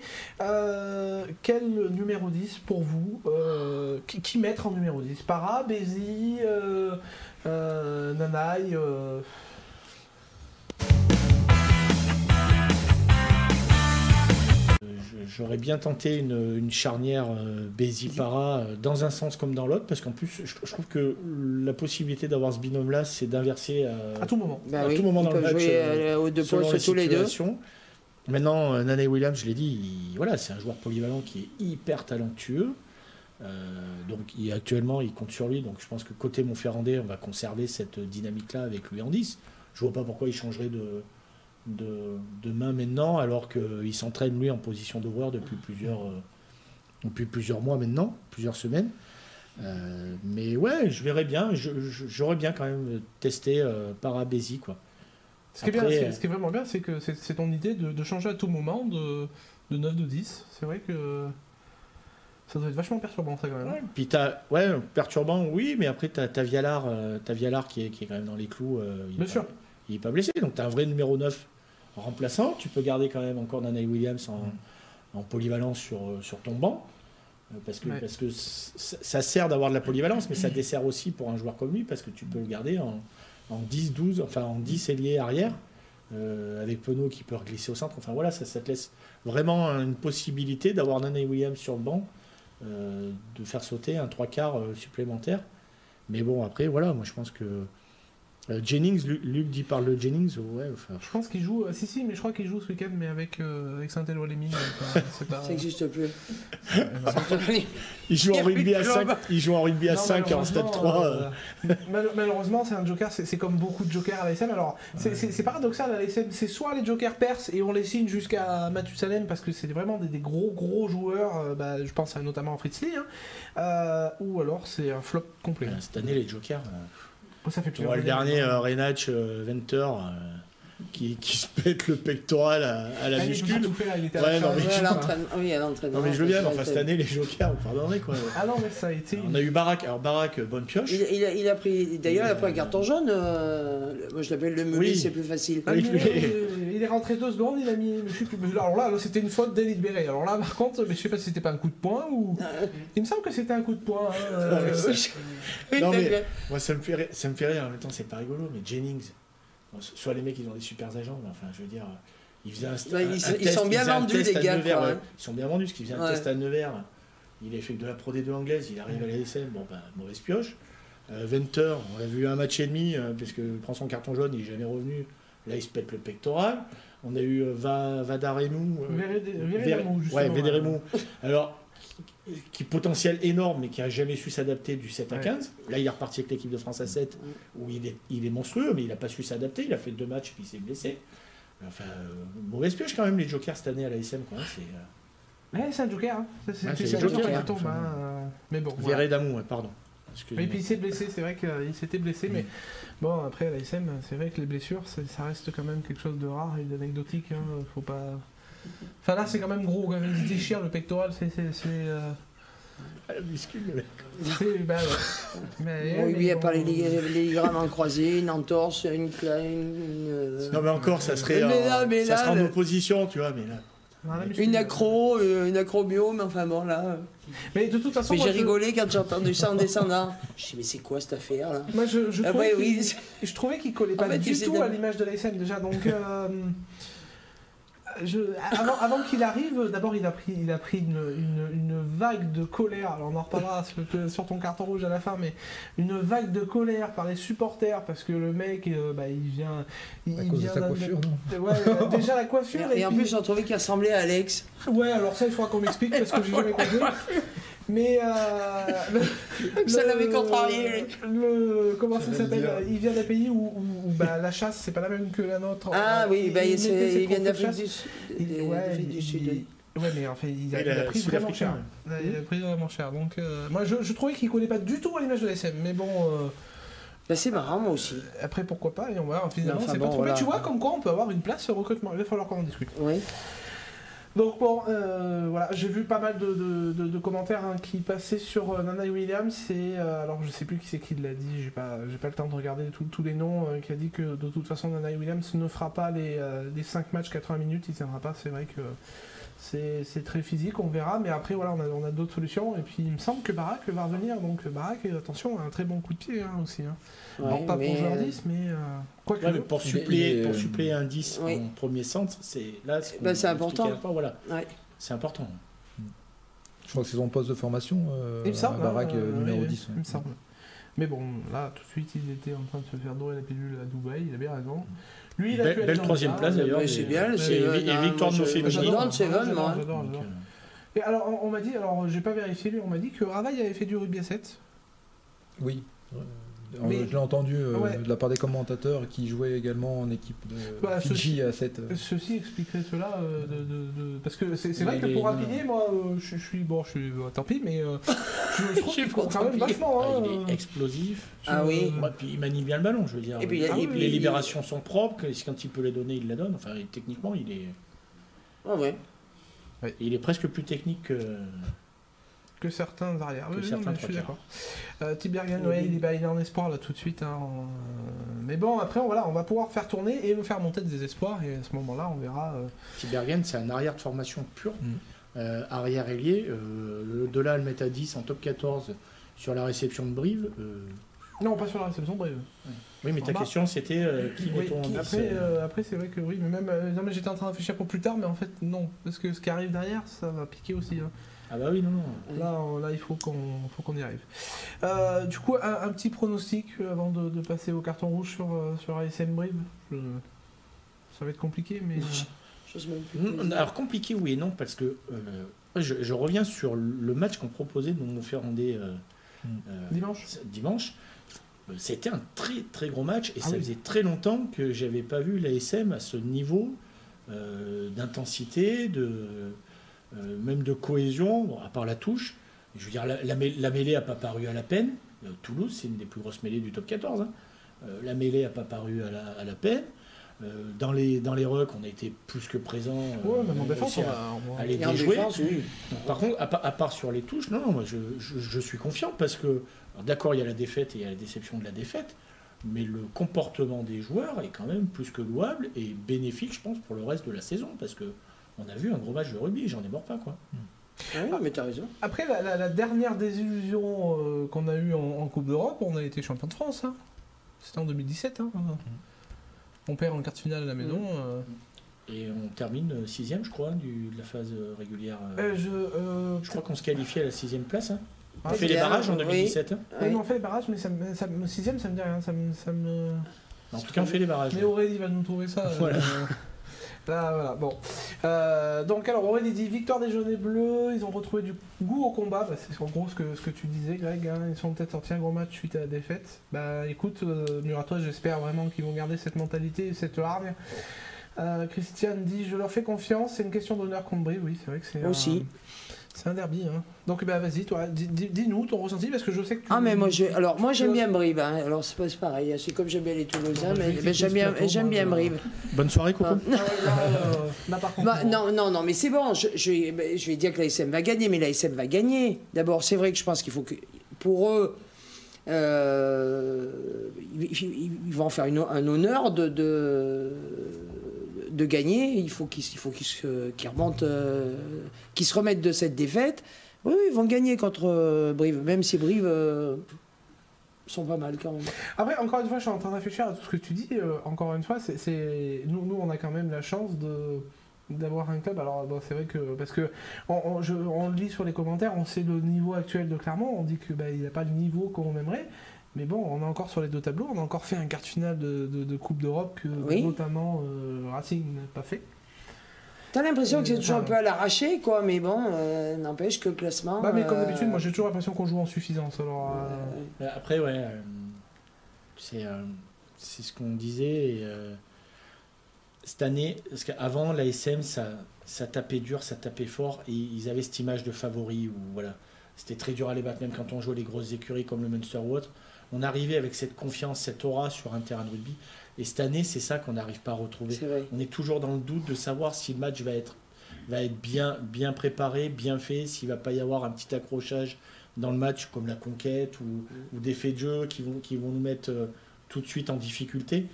quel numéro 10 pour vous qui, mettre en numéro 10 Para, Bézi, Nanaï j'aurais bien tenté une, charnière euh, Bézi-Para euh, dans un sens comme dans l'autre, parce qu'en plus, je, trouve que la possibilité d'avoir ce binôme-là, c'est d'inverser euh, à tout moment. Bah à tout moment dans le match. Jouer, deux sur tous les deux. Maintenant, Nana Williams, je l'ai dit, voilà, c'est un joueur polyvalent qui est hyper talentueux. donc il, actuellement, il compte sur lui. Donc je pense que côté Montferrandais, on va conserver cette dynamique-là avec lui en 10. Je vois pas pourquoi il changerait de, de, main maintenant, alors qu'il s'entraîne lui en position d'ouvreur depuis plusieurs, euh, depuis plusieurs mois maintenant, plusieurs semaines. Euh, mais ouais, je verrais bien, j'aurais bien quand même testé euh, Parabési quoi. Ce qui, est bien, ce qui est vraiment bien, c'est que c'est ton idée de, changer à tout moment de, de 9 de 10. C'est vrai que ça doit être vachement perturbant ça quand même. Ouais, puis as, ouais, perturbant, oui, mais après tu as, Vialar, as Vialar qui, est, qui est quand même dans les clous. il bien sûr. il n'est pas blessé, donc tu as un vrai numéro 9 remplaçant. Tu peux garder quand même encore Nana Williams en, polyvalence sur, sur ton banc. Euh, parce que, parce que ça sert d'avoir de la polyvalence, mais ça dessert aussi pour un joueur comme lui, parce que tu peux le garder en, en 10, 12, enfin en 10 ailiers arrière, euh, avec Penaud qui peut glisser au centre. Enfin voilà, ça, ça te laisse vraiment une possibilité d'avoir Nana Williams sur le banc, euh, de faire sauter un trois quarts supplémentaire. Mais bon, après, voilà, moi je pense que Euh, Jennings, Luc, dit par le Jennings, ouais. Enfin... Je pense qu'il joue, si si, mais je crois qu'il joue ce week-end, mais avec, euh, avec Saint-Éloi les Mines. Ça n'existe plus. il joue en rugby à 5, il joue en rugby à 5 en stade 3. Euh, malheureusement, c'est un joker, c'est comme beaucoup de jokers à l'ASM. Alors, c'est paradoxal à l'ASM, c'est soit les jokers percent et on les signe jusqu'à Mathusalem parce que c'est vraiment des, gros gros joueurs, bah, je pense notamment à Fritz Lee, hein, ou alors c'est un flop complet. Cette année, les jokers. Oh, ça fait le dernier, euh, Renach euh, Venter, euh, qui, qui, se pète le pectoral à, à la ah, muscule. ouais, non, mais oui, à l'entraînement. Non, mais je veux bien, enfin, cette année, les jokers, pardonnez quoi. Ah non, mais ça a été. On a eu Barak, alors Barak, bonne pioche. Il, il, a, il a, pris, d'ailleurs, il a pris un carton jaune. moi, je l'appelle le meuli, c'est plus facile. Ah, il, est rentré deux secondes, il a mis. Alors là, c'était une faute délibérée. Alors là, par contre, mais je sais pas si c'était pas un coup de poing ou. Il me semble que c'était un coup de poing. Hein, non, mais moi, ça me fait rire. En même temps, c'est pas rigolo, mais Jennings soit les mecs, ils ont des super agents, mais enfin, je veux dire, ils faisaient un, bah, ils, sont bien vendus, les gars. Nevers, Ils sont bien vendus, parce qu'ils faisaient un test à Nevers. Il a fait de la Pro D2 anglaise, il arrive à la SM, bon, ben, mauvaise pioche. Euh, Venter, on a vu un match et demi, euh, parce qu'il prend son carton jaune, il n'est jamais revenu. Là, il se pète le pectoral. On a eu euh, Va, Vadaremou. Euh, ouais, Védéremou. Alors, qui potentiel énorme, mais qui a jamais su s'adapter du 7 à 15. Là, il est reparti avec l'équipe de France à 7, où il est, il est monstrueux, mais il n'a pas su s'adapter. Il a fait deux matchs, puis il s'est blessé. Enfin, euh, mauvaise pioche quand même, les Jokers cette année à l'ASM. Quoi. C'est, euh... c'est un Joker. Hein. C'est, un Joker, qui tombe. Hein. Mais bon. Verré d'amour, pardon. Et puis il s'est blessé, c'est vrai qu'il s'était blessé, mais bon, après à l'ASM, c'est vrai que les blessures, ça reste quand même quelque chose de rare et d'anecdotique. Hein. Faut pas. Enfin là, c'est quand même gros. Quand même, il se déchire le pectoral, c'est. Euh... Ah, la muscule, le mec. bah, ouais. mais, bon, lui, il n'y a pas les, les ligaments croisés, une entorse, une. une, une non, mais encore, ça serait, mais là, mais ça là, serait en opposition, tu vois, mais là. Une accro, euh, une acrobiome, enfin bon là. Mais de toute façon. Mais j'ai rigolé quand j'ai entendu ça en descendant. Je me dit, mais c'est quoi cette affaire là? Moi je, je, ah trouvais, je trouvais qu'il collait pas du tout à l'image de la scène déjà. Donc. Euh, avant, qu'il arrive, d'abord il a pris, il a pris une, vague de colère. Alors on en reparlera sur, ton carton rouge à la fin, mais une vague de colère par les supporters parce que le mec, euh, bah, il vient, il, à cause vient de sa coiffure, ouais, déjà la coiffure. Et, en plus, j'ai trouvé qu'il ressemblait à Alex. Ouais, alors ça, il faudra qu'on m'explique parce que j'ai jamais compris. Mais euh, ça l'avait contrarié. Le, comment ça s'appelle Il vient d'un pays où, bah, la chasse c'est pas la même que la nôtre. Ah oui, bah, il, vient d'Afrique du, ouais, du Sud. Ouais, mais en fait, il a, il a, pris vraiment cher. Il a pris vraiment cher. Donc, euh, moi, je, je, trouvais qu'il collait pas du tout à l'image de la SM. Mais bon. Euh, bah, c'est marrant, moi aussi. Après, pourquoi pas Et on va finalement, c'est pas trop. Mais tu vois, comme quoi, on peut avoir une place au recrutement. Il va falloir qu'on en discute. Oui. Donc bon, euh, voilà, j'ai vu pas mal de, commentaires hein, qui passaient sur euh, Nana Williams et euh, alors je sais plus qui c'est qui l'a dit, j'ai pas, j'ai pas le temps de regarder tous les noms, qui a dit que de toute façon Nana Williams ne fera pas les, les 5 matchs 80 minutes, il tiendra pas, c'est vrai que c'est très physique, on verra, mais après voilà, on a, on a d'autres solutions. Et puis il me semble que Barak va revenir, donc Barak, attention, a un très bon coup de pied hein, aussi. Hein. pas pour joueur 10, mais euh, quoi que. pour suppléer, pour suppléer un 10 en premier centre, c'est là bah, c'est important. voilà. C'est important. Je crois que c'est son poste de formation, euh, il me semble, Barak, euh, numéro 10. Il me semble. Mais bon, là, tout de suite, il était en train de se faire dorer la pilule à Dubaï, il a bien raison. Lui, il a belle, belle troisième place d'ailleurs. C'est bien, c'est et, victoire de féminine. J'adore Seven, moi. Et alors, on m'a dit, alors j'ai pas vérifié, lui, on m'a dit que Ravaille avait fait du rugby à 7. Oui. Mais... Je l'ai entendu euh, de la part des commentateurs qui jouaient également en équipe de bah, Fiji à 7. Euh. Ceci expliquerait cela, euh, de, de, parce que c'est vrai que pour rapiner, moi, je, suis bon, je suis tant pis, mais je, je, trouve qu'il quand même vachement. Hein, il est explosif. Ah oui. puis il manie bien le ballon, je veux dire. Et puis, les libérations sont propres, quand il peut les donner, il les donne. Enfin, techniquement, il est. Ah ouais. Il est presque plus technique que que certains arrières. oui, je suis d'accord. Euh, Tibergen, ouais, il, est, en espoir là tout de suite. Hein, euh, mais bon, après, voilà, on va pouvoir faire tourner et nous faire monter des espoirs. Et à ce moment-là, on verra. Euh... Tibergen, c'est un arrière de formation pur. Mm. Euh, arrière ailier. de là, le mettre à 10 en top 14 sur la réception de Brive. Non, pas sur la réception de Brive. Oui, mais ta question c'était qui oui, ton Après, après c'est vrai que oui, mais même. non, mais j'étais en train de réfléchir pour plus tard, mais en fait, non. Parce que ce qui arrive derrière, ça va piquer aussi. Hein. Ah bah oui, non, non. Là, là il faut qu'on faut qu'on y arrive. Euh, du coup, un, petit pronostic avant de, passer au carton rouge sur, sur ASM Brive? Ça va être compliqué, mais... Alors compliqué, oui et non, parce que je, reviens sur le match qu'on proposait de Montferrandais mm. dimanche. dimanche. C'était un très très gros match et ah ça faisait très longtemps que j'avais pas vu l'ASM à ce niveau euh, d'intensité, de, euh, même de cohésion, à part la touche. Je veux dire, la, mêlée n'a pas paru à la peine. Euh, Toulouse, c'est une des plus grosses mêlées du top 14. Hein. la mêlée n'a pas paru à la, peine. dans les dans les rucks, on a été plus que présent. Ouais, même en défense, à, les déjouer. Par contre, à, part sur les touches, non, non moi je, je, suis confiant parce que d'accord, il y a la défaite et il y a la déception de la défaite, mais le comportement des joueurs est quand même plus que louable et bénéfique, je pense, pour le reste de la saison, parce que on a vu un gros match de rugby, j'en ai mort pas, quoi. Ah mais t'as raison. Après, la, dernière désillusion euh, qu'on a eue en, Coupe d'Europe, on a été champion de France. Hein. C'était en 2017. Hein. On perd en quart de finale à la maison. Euh. Et on termine euh, sixième, je crois, du, de la phase régulière. je, je crois qu'on se qualifie à la sixième place. Hein. On fait les barrages en 2017 oui. on fait les barrages, mais ça, sixième, ça me dit rien. Ça me, ça me... En tout cas, on fait les barrages. Mais Aurélie va nous trouver ça. Voilà. Là, voilà. Bon. Euh, donc, alors, Aurélie dit victoire des jaunes et bleus. Ils ont retrouvé du goût au combat. Bah, c'est en gros ce que, ce que tu disais, Greg. Hein. Ils sont peut-être sortis un gros match suite à la défaite. Bah, écoute, euh, Muratois, j'espère vraiment qu'ils vont garder cette mentalité, cette hargne. Euh, Christiane dit Je leur fais confiance. C'est une question d'honneur contre Brie. Oui, c'est vrai que c'est. Aussi. C'est un derby. Hein. Donc bah, vas-y, toi, dis-nous ton ressenti parce que je sais que tu. Ah, mais moi, alors, moi j'aime bien Brive. Hein. Alors c'est pas pareil. Hein. C'est comme j'aime bien les Toulousains, mais, j'aime bien, j'aime bien Brive. Bonne soirée, Coco. non, non, non, mais c'est bon. Je, je, bah, je, vais dire que l'ASM va gagner, mais l'ASM va gagner. D'abord, c'est vrai que je pense qu'il faut que. Pour eux. Euh, ils, vont en faire un honneur de, de de gagner, il faut qu'ils qu remontent, euh, qu'ils se remettent de cette défaite. Oui, ils vont gagner contre euh, Brive, même si Brive euh, sont pas mal quand même. Après, encore une fois, je suis en train de réfléchir à tout ce que tu dis. encore une fois, c'est nous, nous, on a quand même la chance de d'avoir un club. Alors, c'est vrai que parce que on, on, le lit sur les commentaires, on sait le niveau actuel de Clermont. On dit que bah, il a pas le niveau qu'on aimerait. Mais bon, on est encore sur les deux tableaux. On a encore fait un quart de finale de, Coupe d'Europe que notamment euh, Racing n'a pas fait. T'as l'impression que c'est toujours un peu à l'arraché, quoi, mais bon, euh, n'empêche que le classement. Bah, mais comme euh, d'habitude, moi j'ai toujours l'impression qu'on joue en suffisance. Alors, Après, ouais, c'est c'est ce qu'on disait. cette année, parce qu'avant, l'ASM, ça, ça tapait dur, ça tapait fort, et ils avaient cette image de favori où voilà, c'était très dur à les battre, même quand on jouait les grosses écuries comme le Munster ou autre on arrivait avec cette confiance, cette aura sur un terrain de rugby. Et cette année, c'est ça qu'on n'arrive pas à retrouver. On est toujours dans le doute de savoir si le match va être, va être bien, bien préparé, bien fait, s'il va pas y avoir un petit accrochage dans le match comme la conquête ou, des faits de jeu qui vont, qui vont nous mettre euh, tout de suite en difficulté.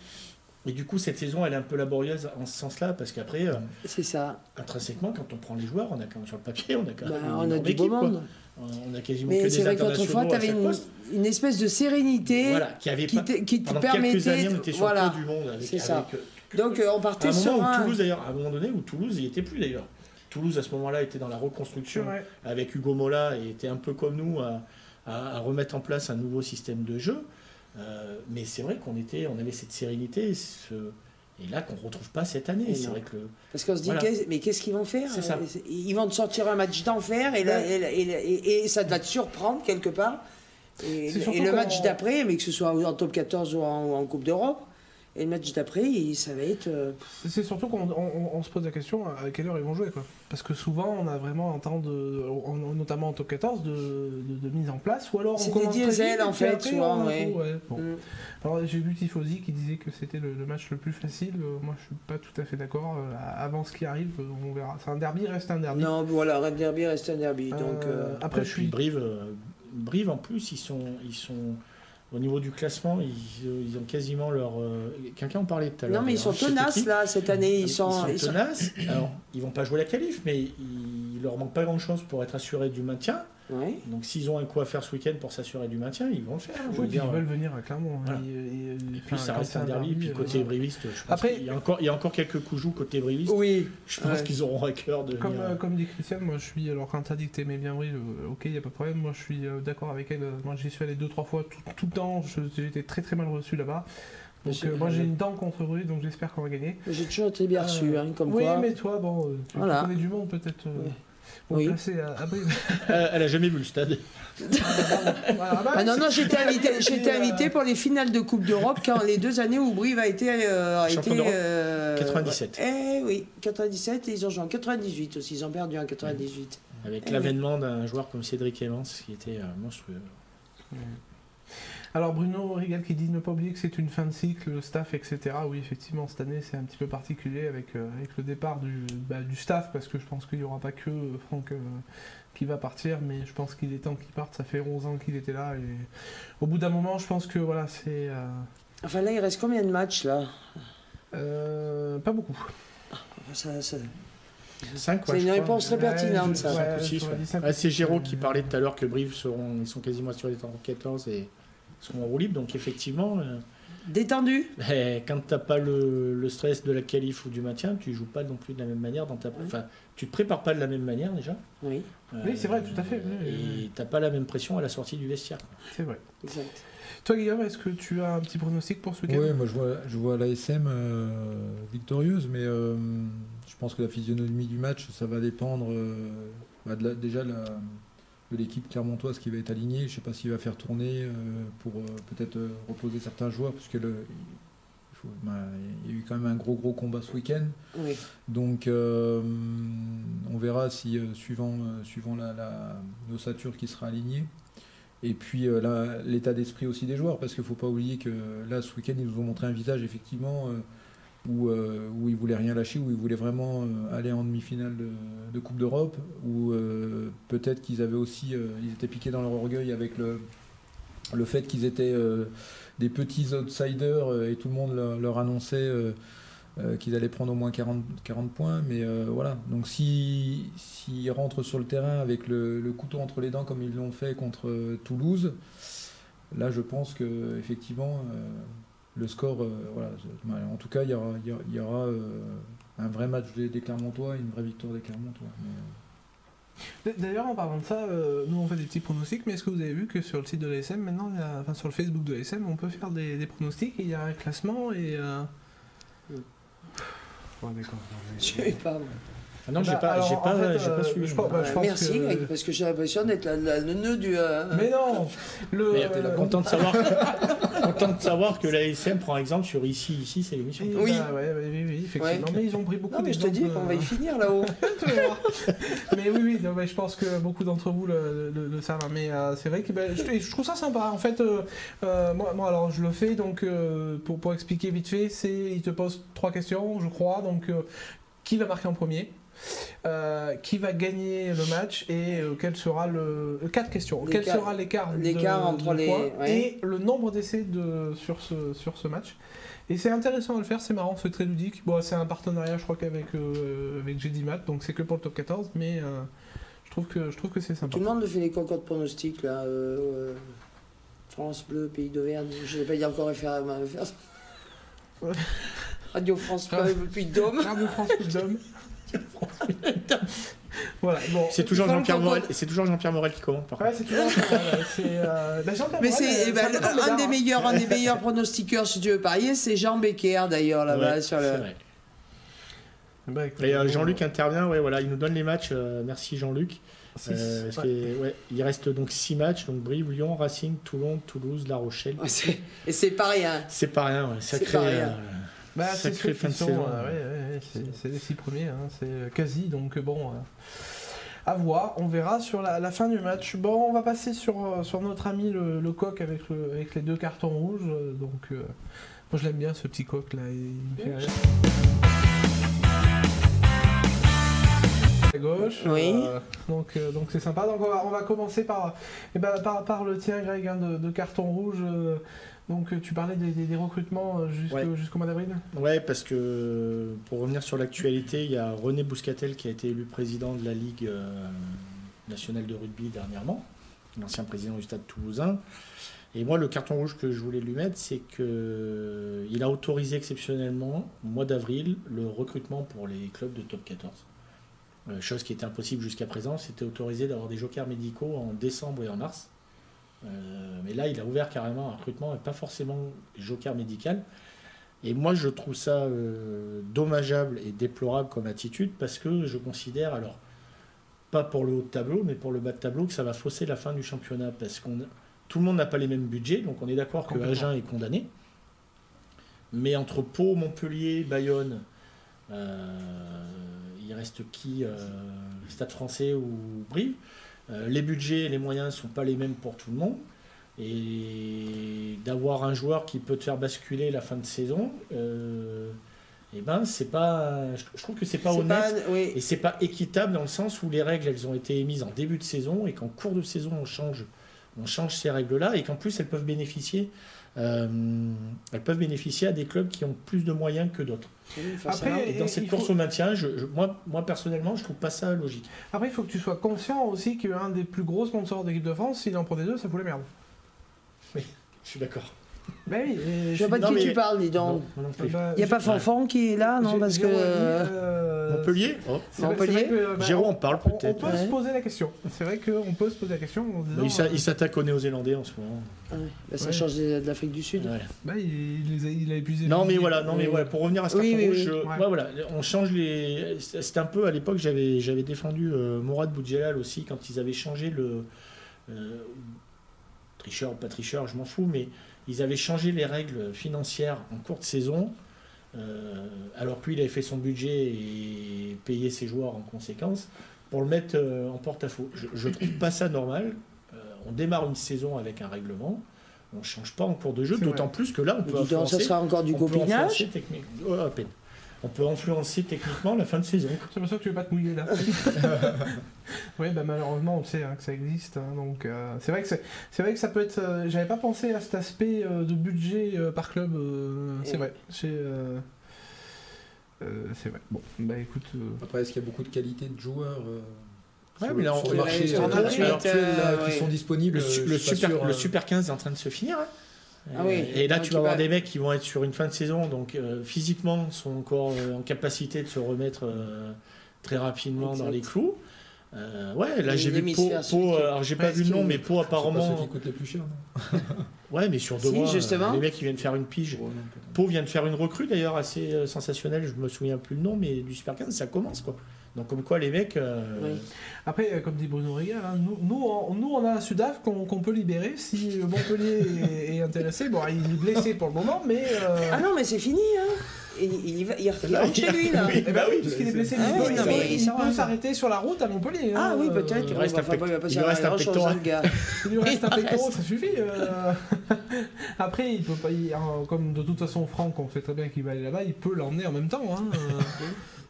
Et du coup, cette saison, elle est un peu laborieuse en ce sens-là, parce qu'après, euh, c'est ça. Intrinsèquement, quand on prend les joueurs, on a quand même sur le papier, on a quand même bah, on a du beau monde. On a quasiment Mais c'est vrai qu'autrefois, tu avais une, espèce de sérénité qui, avait qui, te, qui te permettait. Années, on était sur voilà, du monde. C'est ça. Euh, Donc euh, on partait sur un... Toulouse, d'ailleurs, à un moment donné où Toulouse n'y était plus d'ailleurs. Toulouse à ce moment-là était dans la reconstruction avec Hugo Mola et était un peu comme nous à, à, remettre en place un nouveau système de jeu. Euh, mais c'est vrai qu'on était, on avait cette sérénité, ce, et là, qu'on ne retrouve pas cette année. C'est vrai que Parce qu'on se dit, mais qu'est-ce qu'ils vont faire Ils vont te sortir un match d'enfer et, et, et, ça va te surprendre quelque part. Et, le match d'après, mais que ce soit en top 14 ou en Coupe d'Europe, et le match d'après, ça va être. Euh, c'est surtout qu'on se pose la question à quelle heure ils vont jouer. Quoi. Parce que souvent, on a vraiment un temps, de, notamment en top 14, de, mise en place. Ou alors on C'est des diesels en fait, souvent. Ouais. Mm. Alors j'ai vu Tifosi qui disait que c'était le, match le plus facile. Euh, moi, je suis pas tout à fait d'accord. Euh, avant ce qui arrive, on verra. C'est un derby, reste un derby. Non, voilà, un derby reste un derby. donc, Après, je suis. Brive, Brive, en plus, ils sont. Ils sont au niveau du classement, ils, ont quasiment leur. Euh, quelqu'un en parlait tout à l'heure. Non, mais ils sont tenaces là cette année. Ils sont, tenaces. Alors, ils vont pas jouer la qualif, mais il leur manque pas grand chose pour être assurés du maintien. Donc s'ils ont un coup à faire ce week-end pour s'assurer du maintien, ils vont le faire. Je ils veulent venir à Clermont. Et, puis ça reste un derby. Puis côté briviste, je pense Après, il y, a encore, il y a encore quelques coups joues côté briviste. Oui. Je pense qu'ils auront à cœur de. Comme, euh, comme dit Christiane, moi je suis. Alors quand t'as dit que t'aimais bien Brive, euh, ok, il n'y a pas de problème. Moi je suis euh, d'accord avec elle. Moi j'y suis allé deux, trois fois tout, tout le temps. J'ai été très très mal reçu là-bas. Donc moi j'ai une dent contre Brive, donc j'espère qu'on va gagner. J'ai toujours été bien reçu, hein, comme oui, quoi. Oui, mais toi, bon, tu, connais du monde peut-être. Oui. elle a jamais vu le stade. ah non, non, j'étais invité, j'étais invité pour les finales de Coupe d'Europe quand les deux années où Brive a été. Euh, a été euh, 97. Eh oui, 97 et ils ont joué en 98 aussi, ils ont perdu en 98. Avec eh l'avènement d'un joueur comme Cédric Evans qui était euh, monstrueux. Alors Bruno Rigal qui dit ne pas oublier que c'est une fin de cycle, le staff, etc. Oui, effectivement, cette année c'est un petit peu particulier avec, euh, avec le départ du, bah, du, staff, parce que je pense qu'il n'y aura pas que euh, Franck euh, qui va partir, mais je pense qu'il est temps qu'il parte. Ça fait 11 ans qu'il était là, et au bout d'un moment, je pense que voilà, c'est... Enfin là, il reste combien de matchs là? Pas beaucoup. Ça, ça... c'est une réponse très pertinente, ça. c'est Géraud qui parlait tout à l'heure que Brive seront, ils sont quasiment sur les 14 et sont en roue libre. Donc effectivement. Euh, Détendu ben, Quand tu n'as pas le, stress de la qualif ou du maintien, tu joues pas non plus de la même manière. Dans ta, enfin, tu te prépares pas de la même manière déjà. Oui, oui c'est vrai, tout à fait. et tu n'as pas la même pression à la sortie du vestiaire. C'est vrai. Exact. Toi, Guillaume, est-ce que tu as un petit pronostic pour ce week-end? Oui, moi je vois, je vois l'ASM euh, victorieuse, mais euh, je pense que la physionomie du match, ça va dépendre bah, de déjà la, de l'équipe clermontoise qui va être alignée. Je ne sais pas s'il va faire tourner euh, pour euh, peut-être euh, reposer certains joueurs, parce que le, il, y a eu quand même un gros gros combat ce week-end. Donc on verra si suivant, suivant la, l'ossature qui sera alignée. Et puis l'état d'esprit aussi des joueurs, parce qu'il ne faut pas oublier que là ce week-end ils nous ont montré un visage effectivement où, euh, où ils voulaient rien lâcher, où ils voulaient vraiment euh, aller en demi-finale de, Coupe d'Europe, où euh, peut-être qu'ils avaient aussi, ils étaient piqués dans leur orgueil avec le, le fait qu'ils étaient des petits outsiders et tout le monde leur, annonçait qu'ils allaient prendre au moins 40, 40 points. Mais voilà, donc s'ils rentrent sur le terrain avec le, le, couteau entre les dents comme ils l'ont fait contre Toulouse, là je pense que effectivement le score, euh, voilà, en tout cas, il y aura, il y aura, euh, un vrai match des, Clermontois et une vraie victoire des Clermontois. Euh. D'ailleurs, en parlant de ça, nous on fait des petits pronostics, mais est-ce que vous avez vu que sur le site de l'ASM, maintenant, enfin sur le Facebook de l'ASM, on peut faire des, pronostics et il y a un classement et. Ouais, d'accord. Je sais pas. Ah non, j'ai bah, pas, j'ai pas, pas euh, suivi. Je, bah, je merci, parce que j'ai l'impression d'être le nœud du. Euh, mais non le... Mais content de savoir, content de savoir que l'ASM prend exemple sur ici, ici, c'est l'émission. Oui, bah, ouais, oui, oui, effectivement. Mais ils ont pris beaucoup. Non, mais je te dis qu'on va y finir là-haut. mais oui, oui, non, mais je pense que beaucoup d'entre vous le, le, savent. Mais euh, c'est vrai que ben, je, je, trouve ça sympa. En fait, moi, moi, alors je le fais donc pour, pour expliquer vite fait, c'est il te pose trois questions, je crois. Donc, qui va marquer en premier? Euh, qui va gagner le match et euh, quel sera le euh, quatre questions. Quel sera l'écart entre les points et le nombre d'essais de sur ce sur ce match. Et c'est intéressant à le faire c'est marrant c'est très ludique. Bon c'est un partenariat je crois qu'avec avec Math donc c'est que pour le top 14 mais je trouve que je trouve que c'est sympa. Tout le monde fait les concours de pronostics là France Bleu Pays d'Auvergne je n'ai pas dit encore référé Radio France Bleu Pays Dôme Radio France Dôme voilà, bon, c'est toujours Jean-Pierre Morel, c'est toujours Jean-Pierre Morel qui commande. Par ouais, c'est toujours euh, bah, Mais c'est bah, un des meilleurs, un des meilleurs pronostiqueurs si tu veux parier, c'est Jean Becker d'ailleurs là-bas sur le. Bah, Et euh, Jean-Luc intervient, ouais, voilà, il nous donne les matchs. Euh, merci Jean-Luc. ouais. il reste donc 6 matchs, donc Brive, Lyon, Racing, Toulon, Toulouse, La Rochelle. et c'est pas rien. C'est pas rien, ouais. Sacré, bah, c'est fin de saison. Euh, c'est les six premiers, hein, c'est quasi. Donc bon, euh, à voir. On verra sur la, fin du match. Bon, on va passer sur, euh, sur notre ami le, coq avec, le, avec les deux cartons rouges. Donc moi je l'aime bien ce petit coq là. Il me fait à gauche. Oui. donc donc c'est sympa. Donc on va, on va commencer par, eh ben, par, par, le tien Greg hein, de, de, carton rouge. Donc euh, tu parlais des, recrutements euh, jusqu'au mois d'avril Ouais, parce que pour revenir sur l'actualité, il y a René Bouscatel qui a été élu président de la Ligue euh, national de rugby dernièrement, l'ancien président du stade toulousain. Et moi, le carton rouge que je voulais lui mettre, c'est qu'il a autorisé exceptionnellement, au mois d'avril, le recrutement pour les clubs de top 14. Euh, chose qui était impossible jusqu'à présent, c'était autorisé d'avoir des jokers médicaux en décembre et en mars. Euh, mais là, il a ouvert carrément un recrutement et pas forcément joker médical. Et moi, je trouve ça euh, dommageable et déplorable comme attitude parce que je considère, alors, pas pour le haut de tableau, mais pour le bas de tableau, que ça va fausser la fin du championnat parce qu'on tout le monde n'a pas les mêmes budgets, donc on est d'accord que Agen est condamné. Mais entre Pau, Montpellier, Bayonne, euh, il reste qui euh, Stade français ou Brive? Les budgets et les moyens ne sont pas les mêmes pour tout le monde. Et d'avoir un joueur qui peut te faire basculer la fin de saison, eh ben c'est pas je trouve que c'est pas honnête et et c'est pas équitable dans le sens où les règles elles ont été émises en début de saison et qu'en cours de saison on change on change ces règles-là et qu'en plus elles peuvent bénéficier euh, elles peuvent bénéficier à des clubs qui ont plus de moyens que d'autres. et dans cette course au maintien, je, moi, moi personnellement, je trouve pas ça logique. Après, il faut que tu sois conscient aussi qu'un des plus gros sponsors d'équipe de France, s'il en prenait deux, ça fout la merde. Oui, je suis d'accord. Ben oui, je vois pas de qui tu parles, dis donc. Il n'y a pas Fanfan qui est là, non Parce que. Euh, Montpellier oh. Montpellier bah, on parle peut-être. On, peut se poser la question. C'est vrai qu'on peut se poser la question. il euh, s'attaque aux Néo-Zélandais en ce moment. Ah bah, ça change de, l'Afrique du Sud. Bah, il, il, a, épuisé. Non, mais voilà, non, mais voilà, pour revenir à ce carton rouge, voilà, on change les. C'était un peu à l'époque, j'avais défendu euh, Mourad Boudjelal aussi quand ils avaient changé le. tricheur ou pas tricheur, je m'en fous, mais ils avaient changé les règles financières en courte saison, euh, alors que lui, il avait fait son budget et payé ses joueurs en conséquence, pour le mettre euh, en porte-à-faux. Je ne trouve pas ça normal. Euh, on démarre une saison avec un règlement. On ne change pas en cours de jeu, d'autant plus que là, on peut influencer. Ça sera encore du copinage oh, à peine on peut influencer techniquement la fin de saison. C'est pour ça que tu veux pas te mouiller là. oui, bah malheureusement, on sait hein, que ça existe. Hein, donc, euh, c'est vrai que c'est vrai que ça peut être. Euh, j'avais pas pensé à cet aspect euh, de budget par club. c'est vrai. C'est c'est vrai. Bon, bah écoute. Après, est-ce qu'il y a beaucoup de qualité de joueurs Ouais, mais là, on le marché qui sont disponibles. Le, super, le Super 15 est en train de se finir. Hein. Ah et là, tu vas avoir des mecs qui vont être sur une fin de saison, donc euh, physiquement sont encore euh, en capacité de se remettre euh, très rapidement dans les clous. ouais, là j'ai vu Pau, alors j'ai pas vu le nom, mais Pau apparemment. Ceux qui coûtent les plus cher, Ouais, mais sur deux mois, les mecs qui viennent faire une pige. Pau vient de faire une recrue d'ailleurs assez sensationnelle, je me souviens plus le nom, mais du Super 15, ça commence quoi. Donc comme quoi les mecs... Euh, Après, euh, comme dit Bruno Régal, hein, nous, nous, on, a un Sudaf qu'on peut libérer si Montpellier est, intéressé. Bon, il est blessé pour le moment, mais... Euh, ah non, mais c'est fini, hein il, il, il, rentre chez lui là. Eh ben oui, puisqu'il est blessé, ah il, peut, s'arrêter sur la route à Montpellier. Hein. Ah oui, peut-être. Il reste un, pectoral. Il lui reste un pectoral, ça suffit. Après, il peut pas, comme de toute façon Franck, on sait très bien qu'il va aller là-bas, il peut l'emmener en même temps. Hein.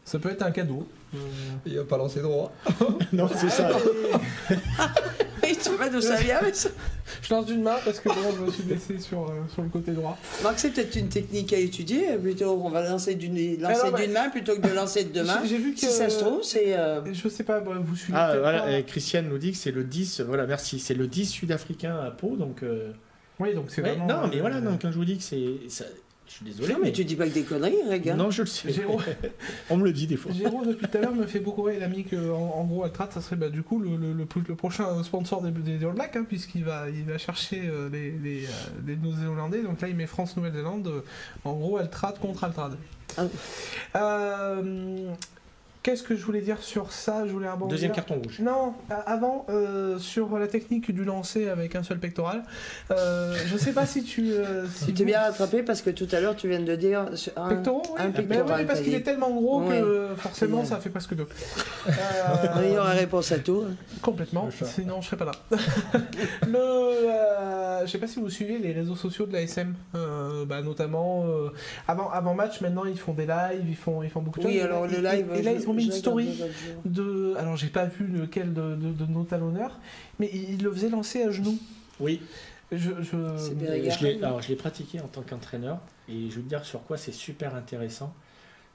Ça peut être un cadeau. Il va pas lancer droit. non, c'est ça. tu sais pas d'où ça vient, mais ça... Je lance d'une main parce que je me suis blessé sur, euh, sur le côté droit. Marc, c'est peut-être une technique à étudier. Plutôt, on va lancer d'une lancer d'une main plutôt que de lancer de deux mains. J'ai vu que. Si ça se trouve, c'est. Euh... Je sais pas, vous suivez. Ah, voilà, Christiane nous dit que c'est le 10. Voilà, merci. C'est le 10 sud-africain à Pau, donc. Euh, oui, donc c'est vraiment. Non, mais voilà, donc, quand je vous dis que c'est. Je suis désolé. Non, mais, tu dis pas que des conneries, regarde. Non, je le sais. On me le dit des fois. Géraud, depuis tout à l'heure, me fait beaucoup rire. Il a mis que, en, gros, Altrat, ça serait bah, du coup le, le, le, prochain sponsor des, des, All Blacks, hein, puisqu'il va, il va chercher euh, les, les, euh, les Néo-Zélandais. Donc là, il met France-Nouvelle-Zélande. Euh, en gros, Altrat contre Altrad. Ah. Euh, Qu'est-ce que je voulais dire sur ça? Je voulais Deuxième carton rouge. Non, avant, euh, sur la technique du lancer avec un seul pectoral. Euh, je sais pas si tu. Euh, tu t'es bien rattrapé parce que tout à l'heure tu viens de dire. Un, pectoral, oui. un pectoral. oui, parce qu'il est tellement gros que forcément ça fait presque deux. Il y aura réponse à tout. Complètement, sinon je serais pas là. le, je sais pas si vous suivez les réseaux sociaux de la SM, bah, notamment avant, avant match, maintenant ils font des lives, ils font, ils font beaucoup de choses. Oui, alors le live. Et, là, ils ont une story de. Alors, j'ai pas vu lequel de, de, nos talonneurs, mais il, le faisait lancer à genoux. Oui. Je, je... alors, je l'ai pratiqué en tant qu'entraîneur et je veux dire sur quoi c'est super intéressant.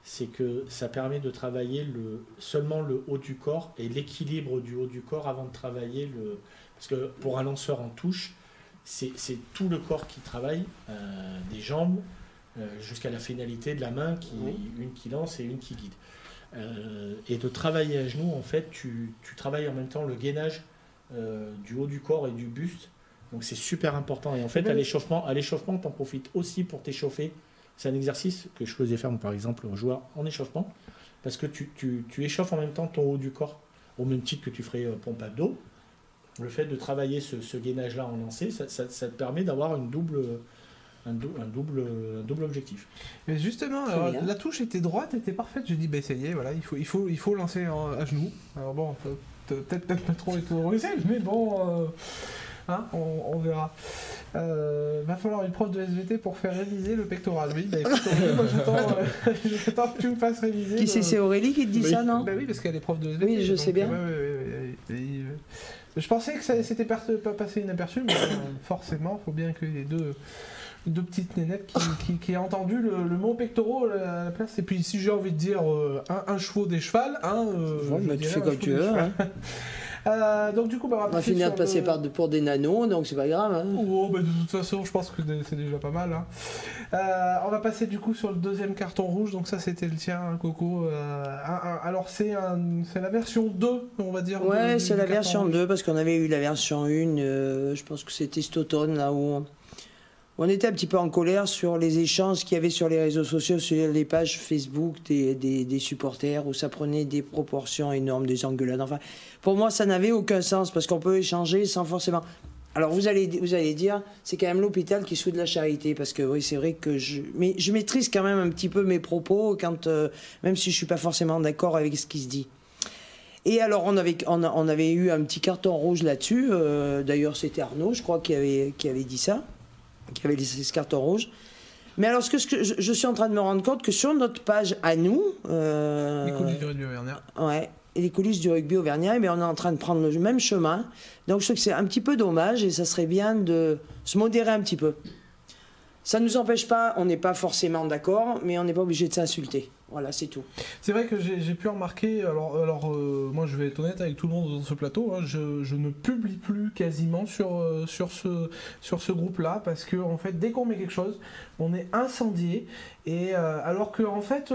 c'est que ça permet de travailler le, seulement le haut du corps et l'équilibre du haut du corps avant de travailler le. Parce que pour un lanceur en touche, c'est tout le corps qui travaille, euh, des jambes euh, jusqu'à la finalité de la main, qui, une qui lance et une qui guide. Euh, et de travailler à genoux, en fait, tu, tu travailles en même temps le gainage du haut du corps et du buste. Donc c'est super important. Et en fait, à l'échauffement, à l'échauffement, tu en profites aussi pour t'échauffer c'est un exercice que je faisais faire, par exemple, aux joueurs en échauffement, parce que tu, échauffes en même temps ton haut du corps, au même titre que tu ferais euh, pompe à dos. Le fait de travailler ce, gainage-là en lancé, ça, te permet d'avoir une double, un, double, double objectif. Mais justement, la touche était droite, était parfaite. J'ai dit, bah, ça y est, voilà, il faut, il faut, il faut lancer à genoux. Alors bon, peut-être pas trop autorisé, mais bon. Euh, Hein, on, verra. Euh, va falloir une prof de SVT pour faire réviser le pectoral. Oui, bah, moi euh, j'attends que tu me fasses réviser. Qui c'est C'est Aurélie qui te dit ça, non bah Oui, parce qu'elle est prof de SVT. Oui, je sais bien. je pensais que ça s'était pas passé inaperçu, mais euh, forcément, il faut bien que les deux deux petites nénettes qui, qui, a entendu le, mot pectoraux à la place. Et puis si j'ai envie de dire un, un, chevaux des chevals, hein, tu fais comme tu veux. Euh, donc du coup, bah, on va finir de passer par, pour des nanos, donc c'est pas grave. Hein. Oh, bah, de toute façon, je pense que c'est déjà pas mal. Hein. Euh, on va passer du coup sur le deuxième carton rouge. Donc ça, c'était le tien, hein, Coco. Euh, alors c'est la version 2, on va dire. Ouais, c'est la version 2 parce qu'on avait eu la version 1. je pense que c'était cet automne là où on était un petit peu en colère sur les échanges qu'il y avait sur les réseaux sociaux, sur les pages Facebook des, supporters, où ça prenait des proportions énormes, des engueulades. Enfin, pour moi, ça n'avait aucun sens, parce qu'on peut échanger sans forcément... Alors vous allez, vous allez dire, c'est quand même l'hôpital qui soude la charité, parce que oui, c'est vrai que je, je maîtrise quand même un petit peu mes propos, quand, euh, même si je suis pas forcément d'accord avec ce qui se dit. Et alors on avait, on, avait eu un petit carton rouge là-dessus. Euh, d'ailleurs, c'était Arnaud, je crois, qui avait, qui avait dit ça qui avait laissé ce carton rouge. Mais alors, ce que, je, suis en train de me rendre compte que sur notre page à nous. Euh, les coulisses du rugby auvergnat. Ouais, et les coulisses du rugby auvergnat, mais on est en train de prendre le même chemin. Donc, je trouve que c'est un petit peu dommage et ça serait bien de se modérer un petit peu. Ça ne nous empêche pas, on n'est pas forcément d'accord, mais on n'est pas obligé de s'insulter. Voilà, c'est tout. C'est vrai que j'ai pu remarquer, alors, alors euh, moi je vais être honnête avec tout le monde dans ce plateau, hein, je, je, ne publie plus quasiment sur, euh, sur ce, sur ce groupe-là, parce que en fait, dès qu'on met quelque chose, on est incendié, et euh, alors que en fait,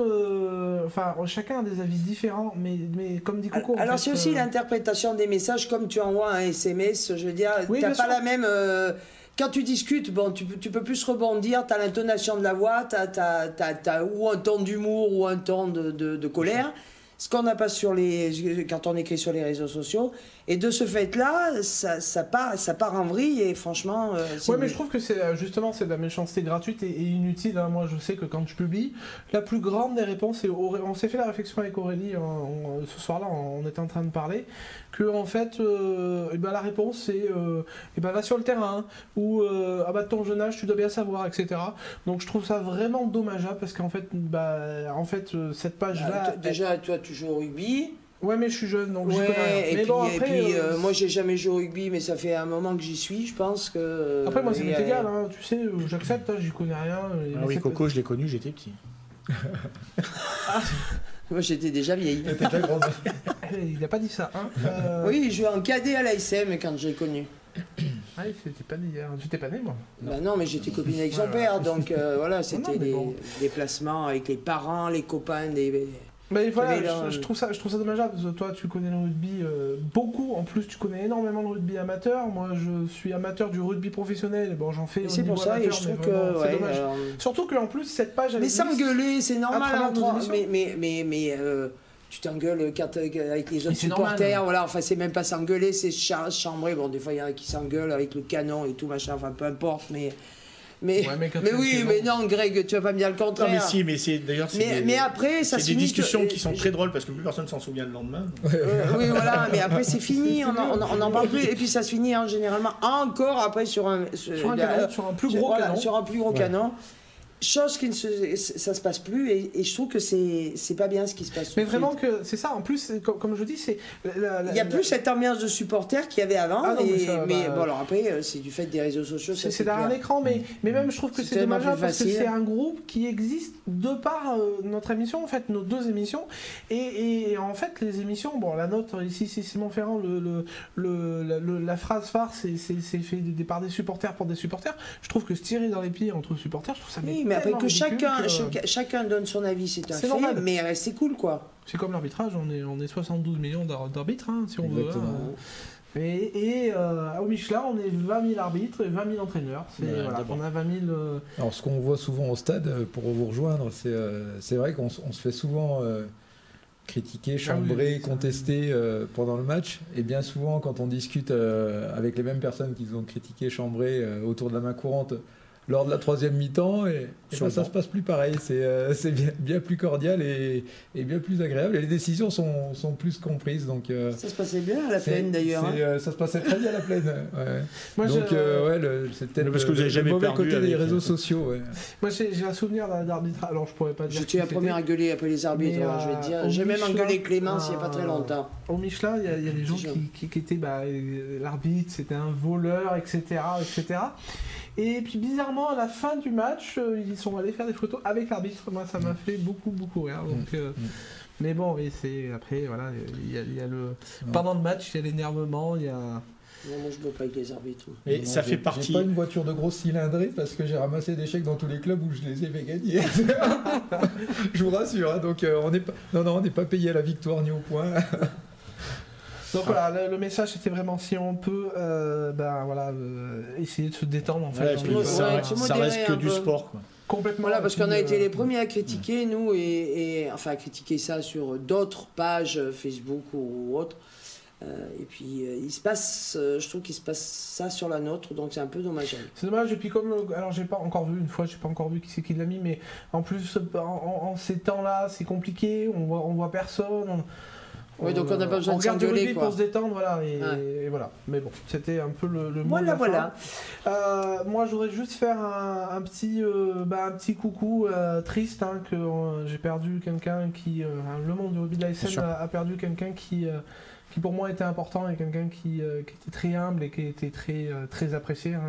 enfin, chacun a des avis différents, mais, mais comme dit Coco... Alors c'est aussi l'interprétation des messages, comme tu envoies un SMS, je veux dire, tu n'as pas la même quand tu discutes, bon, tu, tu peux plus rebondir, tu as l'intonation de la voix, tu as, ou un ton d'humour ou un ton de, de colère. Ce qu'on n'a pas sur les quand on écrit sur les réseaux sociaux et de ce fait-là ça, ça, part ça part en vrille et franchement euh, ouais mais je trouve que c'est euh, justement c'est de la méchanceté gratuite et, inutile hein. moi je sais que quand je publie la plus grande des réponses et on s'est fait la réflexion avec Aurélie hein, ce soir-là on était en train de parler que en fait euh, et ben, la réponse c'est et ben va sur le terrain ou ah bah ton jeune âge tu dois bien savoir etc donc je trouve ça vraiment dommageable parce qu'en fait bah en fait cette page là bah, déjà toi tu joues au rugby. Ouais, mais je suis jeune, donc ouais, Et mais puis, bon, après, et puis euh, euh, moi, j'ai jamais joué au rugby, mais ça fait un moment que j'y suis, je pense que. Après, moi, ça m'est égal, hein, tu sais, euh, j'accepte, hein, j'y connais rien. Ah oui, Coco, je l'ai connu, j'étais petit. Moi, j'étais déjà vieille. Il n'a pas dit ça. Hein. Oui, il jouait en cadet à l'ASM quand j'ai connu. Ah, c'était pas né hier. J'étais pas né, moi. Bah non, mais j'étais copine avec son père, donc voilà, c'était des déplacements avec les parents, les copains des mais voilà, je, trouve ça, je trouve ça dommageable parce que toi tu connais le rugby euh, beaucoup, en plus tu connais énormément le rugby amateur. Moi je suis amateur du rugby professionnel, bon j'en fais. C'est pour ça et je trouve que. Ouais, dommage. Surtout qu'en plus cette page. Mais s'engueuler, c'est normal entre. Mais, mais, mais, mais euh, tu t'engueules avec les autres supporters, voilà, enfin c'est même pas s'engueuler, c'est chambrer. Bon, des fois il y en a qui s'engueulent avec le canon et tout machin, enfin peu importe, mais mais, mais, oui, mais non, Greg, tu vas pas me dire le contraire. Non, mais si, mais c'est d'ailleurs. Mais, mais, après, ça C'est des discussions qui sont très drôles parce que plus personne s'en souvient le lendemain. oui, voilà, mais après, c'est fini, on n'en parle plus. Et puis, ça se finit hein, généralement encore après sur un, sur, un, canon, sur un plus gros canon. Sur un plus gros canon. Chose qui ne se, ça se passe plus et, je trouve que c'est c'est pas bien ce qui se passe. Mais vraiment que c'est ça. En plus, comme, je dis, c'est il y a plus cette ambiance de supporters qu'il y avait avant. Ah mais, bah, bon alors après euh, c'est du fait des réseaux sociaux. C'est derrière un écran, mais mais même je trouve que c'est dommageable parce que c'est un groupe qui existe de par euh, notre émission en fait nos deux émissions et, et, en fait les émissions bon la note ici c'est Simon Ferrand le, le, la phrase phare c'est fait par des supporters pour des supporters. Je trouve que se tirer dans les pieds entre supporters, je trouve ça mais après que chacun, chacun donne son avis, c'est un fait, normal. mais c'est cool quoi. C'est comme l'arbitrage, on est, on est 72 millions d'arbitres, hein, si on veut. Hein. Et, euh, au Michelin, on est 20 000 arbitres et 20 000 entraîneurs. voilà, on a 20 000. Euh, Alors, ce qu'on voit souvent au stade, euh, pour vous rejoindre, c'est vrai qu'on se fait souvent critiquer, ah chambrer, contester pendant le match. Et bien souvent, quand on discute avec les mêmes personnes qui ont critiqué, chambré autour de la main courante, lors de la troisième mi-temps et, ben, ça se passe plus pareil. C'est euh, bien, bien, plus cordial et, et, bien plus agréable. Et les décisions sont, sont plus comprises. Donc, euh, ça se passait bien à la plaine d'ailleurs. Hein. Euh, ça se passait très bien à la plaine. Ouais. donc ouais, c'est peut-être parce que vous avez jamais mauvais côté des réseaux sociaux. Moi j'ai un souvenir d'arbitrage. Alors je pourrais pas dire. J'étais la première à gueuler après les arbitres. Hein, je vais dire. J'ai même engueulé Clément il n'y a pas très longtemps. Au Michelin, il y, a des gens qui, qui, étaient bah, l'arbitre, c'était un voleur, etc., etc. Et puis bizarrement, à la fin du match, euh, ils sont allés faire des photos avec l'arbitre. Moi, ça m'a mm. fait beaucoup, beaucoup rire. Donc, mm. euh, mm. Mais bon, oui, c'est après, voilà, il y, a, le pendant le match, il y a l'énervement, il y a. Non, moi je ne pas avec les arbitres. Mais ça fait partie. pas une voiture de grosse cylindrée parce que j'ai ramassé des chèques dans tous les clubs où je les ai fait gagner. je vous rassure. Hein, donc euh, on n'est pas, non, non, on n'est pas payé à la victoire ni au point. Donc voilà, le, message c'était vraiment si on peut, euh, ben voilà, euh, essayer de se détendre en fait. ça, reste que du sport quoi. Complètement. Voilà, parce qu'on a été les premiers à critiquer, nous, et, enfin à critiquer ça sur d'autres pages Facebook ou autres. Euh, et puis il se passe, je trouve qu'il se passe ça sur la nôtre, donc c'est un peu dommage. C'est dommage, et puis comme, alors j'ai pas encore vu, une fois, j'ai pas encore vu qui c'est qui l'a mis, mais en plus, en, ces temps-là, c'est compliqué, on voit, on voit personne. Oui, donc on n'a pas besoin de s'engueuler. pour se détendre, voilà. Et, voilà. Mais bon, c'était un peu le, le mot Voilà, voilà. Euh, moi, je voudrais juste faire un, petit, euh, bah, un petit coucou euh, triste hein, que j'ai perdu quelqu'un qui. le monde du hobby de la a, perdu quelqu'un qui, qui, pour moi, était important et quelqu'un qui, qui, était très humble et qui était très, très apprécié. Hein.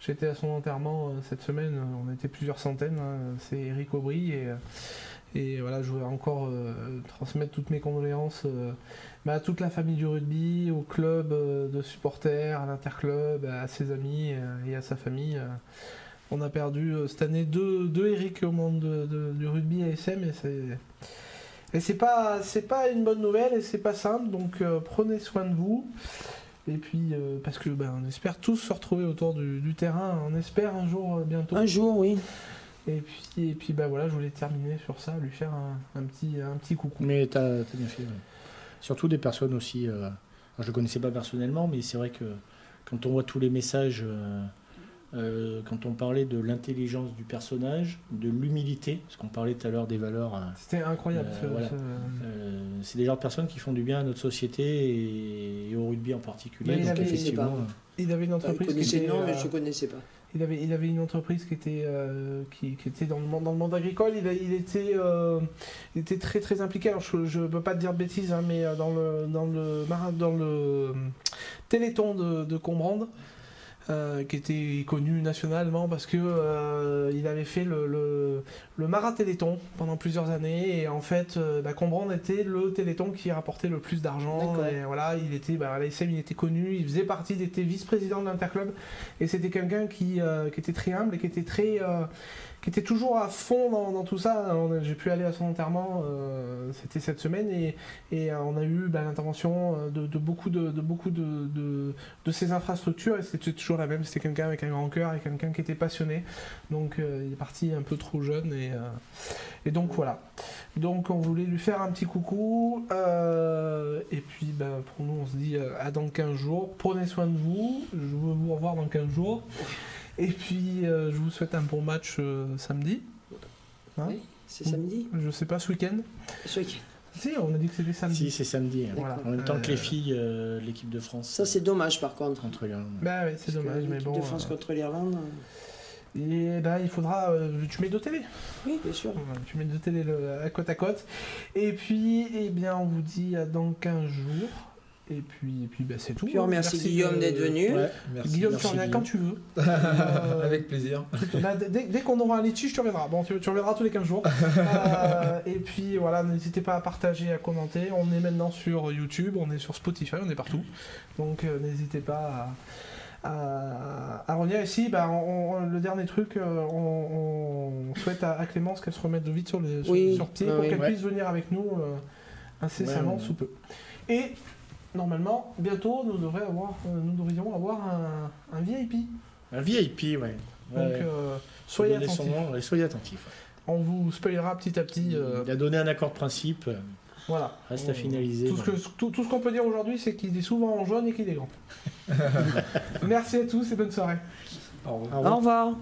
J'étais à son enterrement cette semaine, on était plusieurs centaines. Hein. C'est Eric Aubry et. Et voilà, je voudrais encore euh, transmettre toutes mes condoléances euh, bah, à toute la famille du rugby, au club euh, de supporters, à l'interclub, à ses amis et à sa famille. On a perdu cette année deux, deux Eric au monde du rugby ASM et c'est. Et c'est pas, pas une bonne nouvelle et c'est pas simple, donc prenez soin de vous. Et puis, parce que ben, on espère tous se retrouver autour du, terrain, on espère un jour bientôt. Un jour, oui. Et puis, et puis bah voilà, je voulais terminer sur ça, lui faire un, petit, un petit coucou. Mais tu as, bien fait. Surtout des personnes aussi. Euh, je ne le connaissais pas personnellement, mais c'est vrai que quand on voit tous les messages, euh, euh, quand on parlait de l'intelligence du personnage, de l'humilité, parce qu'on parlait tout à l'heure des valeurs. C'était incroyable. c'est des genres de personnes qui font du bien à notre société et, au rugby en particulier. il, avait, il avait une entreprise. Je connaissais mais je ne connaissais pas. Il avait, une entreprise qui était, euh, dans, le monde, agricole. Il, euh, était très très impliqué. Je ne peux pas te dire de bêtises, hein, mais euh, dans le, dans le, dans téléthon de, de Combrande, euh, qui était connu nationalement parce que euh, il avait fait le, le, le Téléthon pendant plusieurs années et en fait euh, bah, Combrand était le Téléthon qui rapportait le plus d'argent et voilà il était bah, à il était connu il faisait partie il était vice-président de l'Interclub et c'était quelqu'un qui, qui était très humble et qui était très qui était toujours à fond dans, tout ça. J'ai pu aller à son enterrement, euh, c'était cette semaine, et, euh, on a eu bah, l'intervention euh, de, beaucoup de, beaucoup de, de, ces infrastructures, et c'était toujours la même. C'était quelqu'un avec un grand cœur et quelqu'un qui était passionné. Donc il est parti un peu trop jeune, et, et, donc voilà. Donc on voulait lui faire un petit coucou, et puis bah, pour nous on se dit à dans 15 jours. Prenez soin de vous, je veux vous revoir dans 15 jours. Et puis, euh, je vous souhaite un bon match euh, samedi. Hein oui, c'est samedi Je sais pas, ce week-end Ce week-end. Si, on a dit que c'était samedi. Si, c'est samedi. Hein. En même temps que les euh, filles, l'équipe de France. Ça, c'est dommage par contre. Contre l'Irlande. Bah oui, c'est dommage, mais bon. L'équipe de France contre l'Irlande. Et ben, il faudra. euh, tu mets deux télé. Oui, bien sûr. Tu mets deux télé le- à côte à côte. Et puis, eh bien, on vous dit à dans 15 jours. Et puis, et puis ben, c'est tout. Puis on remercie Guillaume de- d'être venu. Ouais. Merci. Guillaume, Merci, tu reviens quand tu veux. Euh, Avec plaisir. bah, dès dès qu'on aura un litige, tu reviendras. Bon, tu, tu reviendras tous les 15 jours. Euh, et puis voilà, n'hésitez pas à partager, à commenter. On est maintenant sur YouTube, on est sur Spotify, on est partout. Donc euh, n'hésitez pas à, à, à revenir ici. Bah, on- on- le dernier truc, on, on souhaite à, à Clémence qu'elle se remette vite sur, les, sur, Oui, sur pied pour oui. qu'elle Ouais. puisse venir avec nous euh, incessamment Ouais, ouais. sous peu. Et normalement, bientôt, nous, devrions avoir, euh, nous devrions avoir un, un VIP. Un VIP, ouais. Donc Ouais. euh, soyez attentifs. nom, soyez attentifs. On vous spoilera petit à petit. euh, Il a donné un accord de principe. voilà. Reste On- à finaliser. Tout ce que- tout- tout ce qu'on peut dire aujourd'hui, c'est qu'il est souvent en jaune et qu'il est grand. Merci à tous et bonne soirée. Au revoir. Au revoir. Au revoir.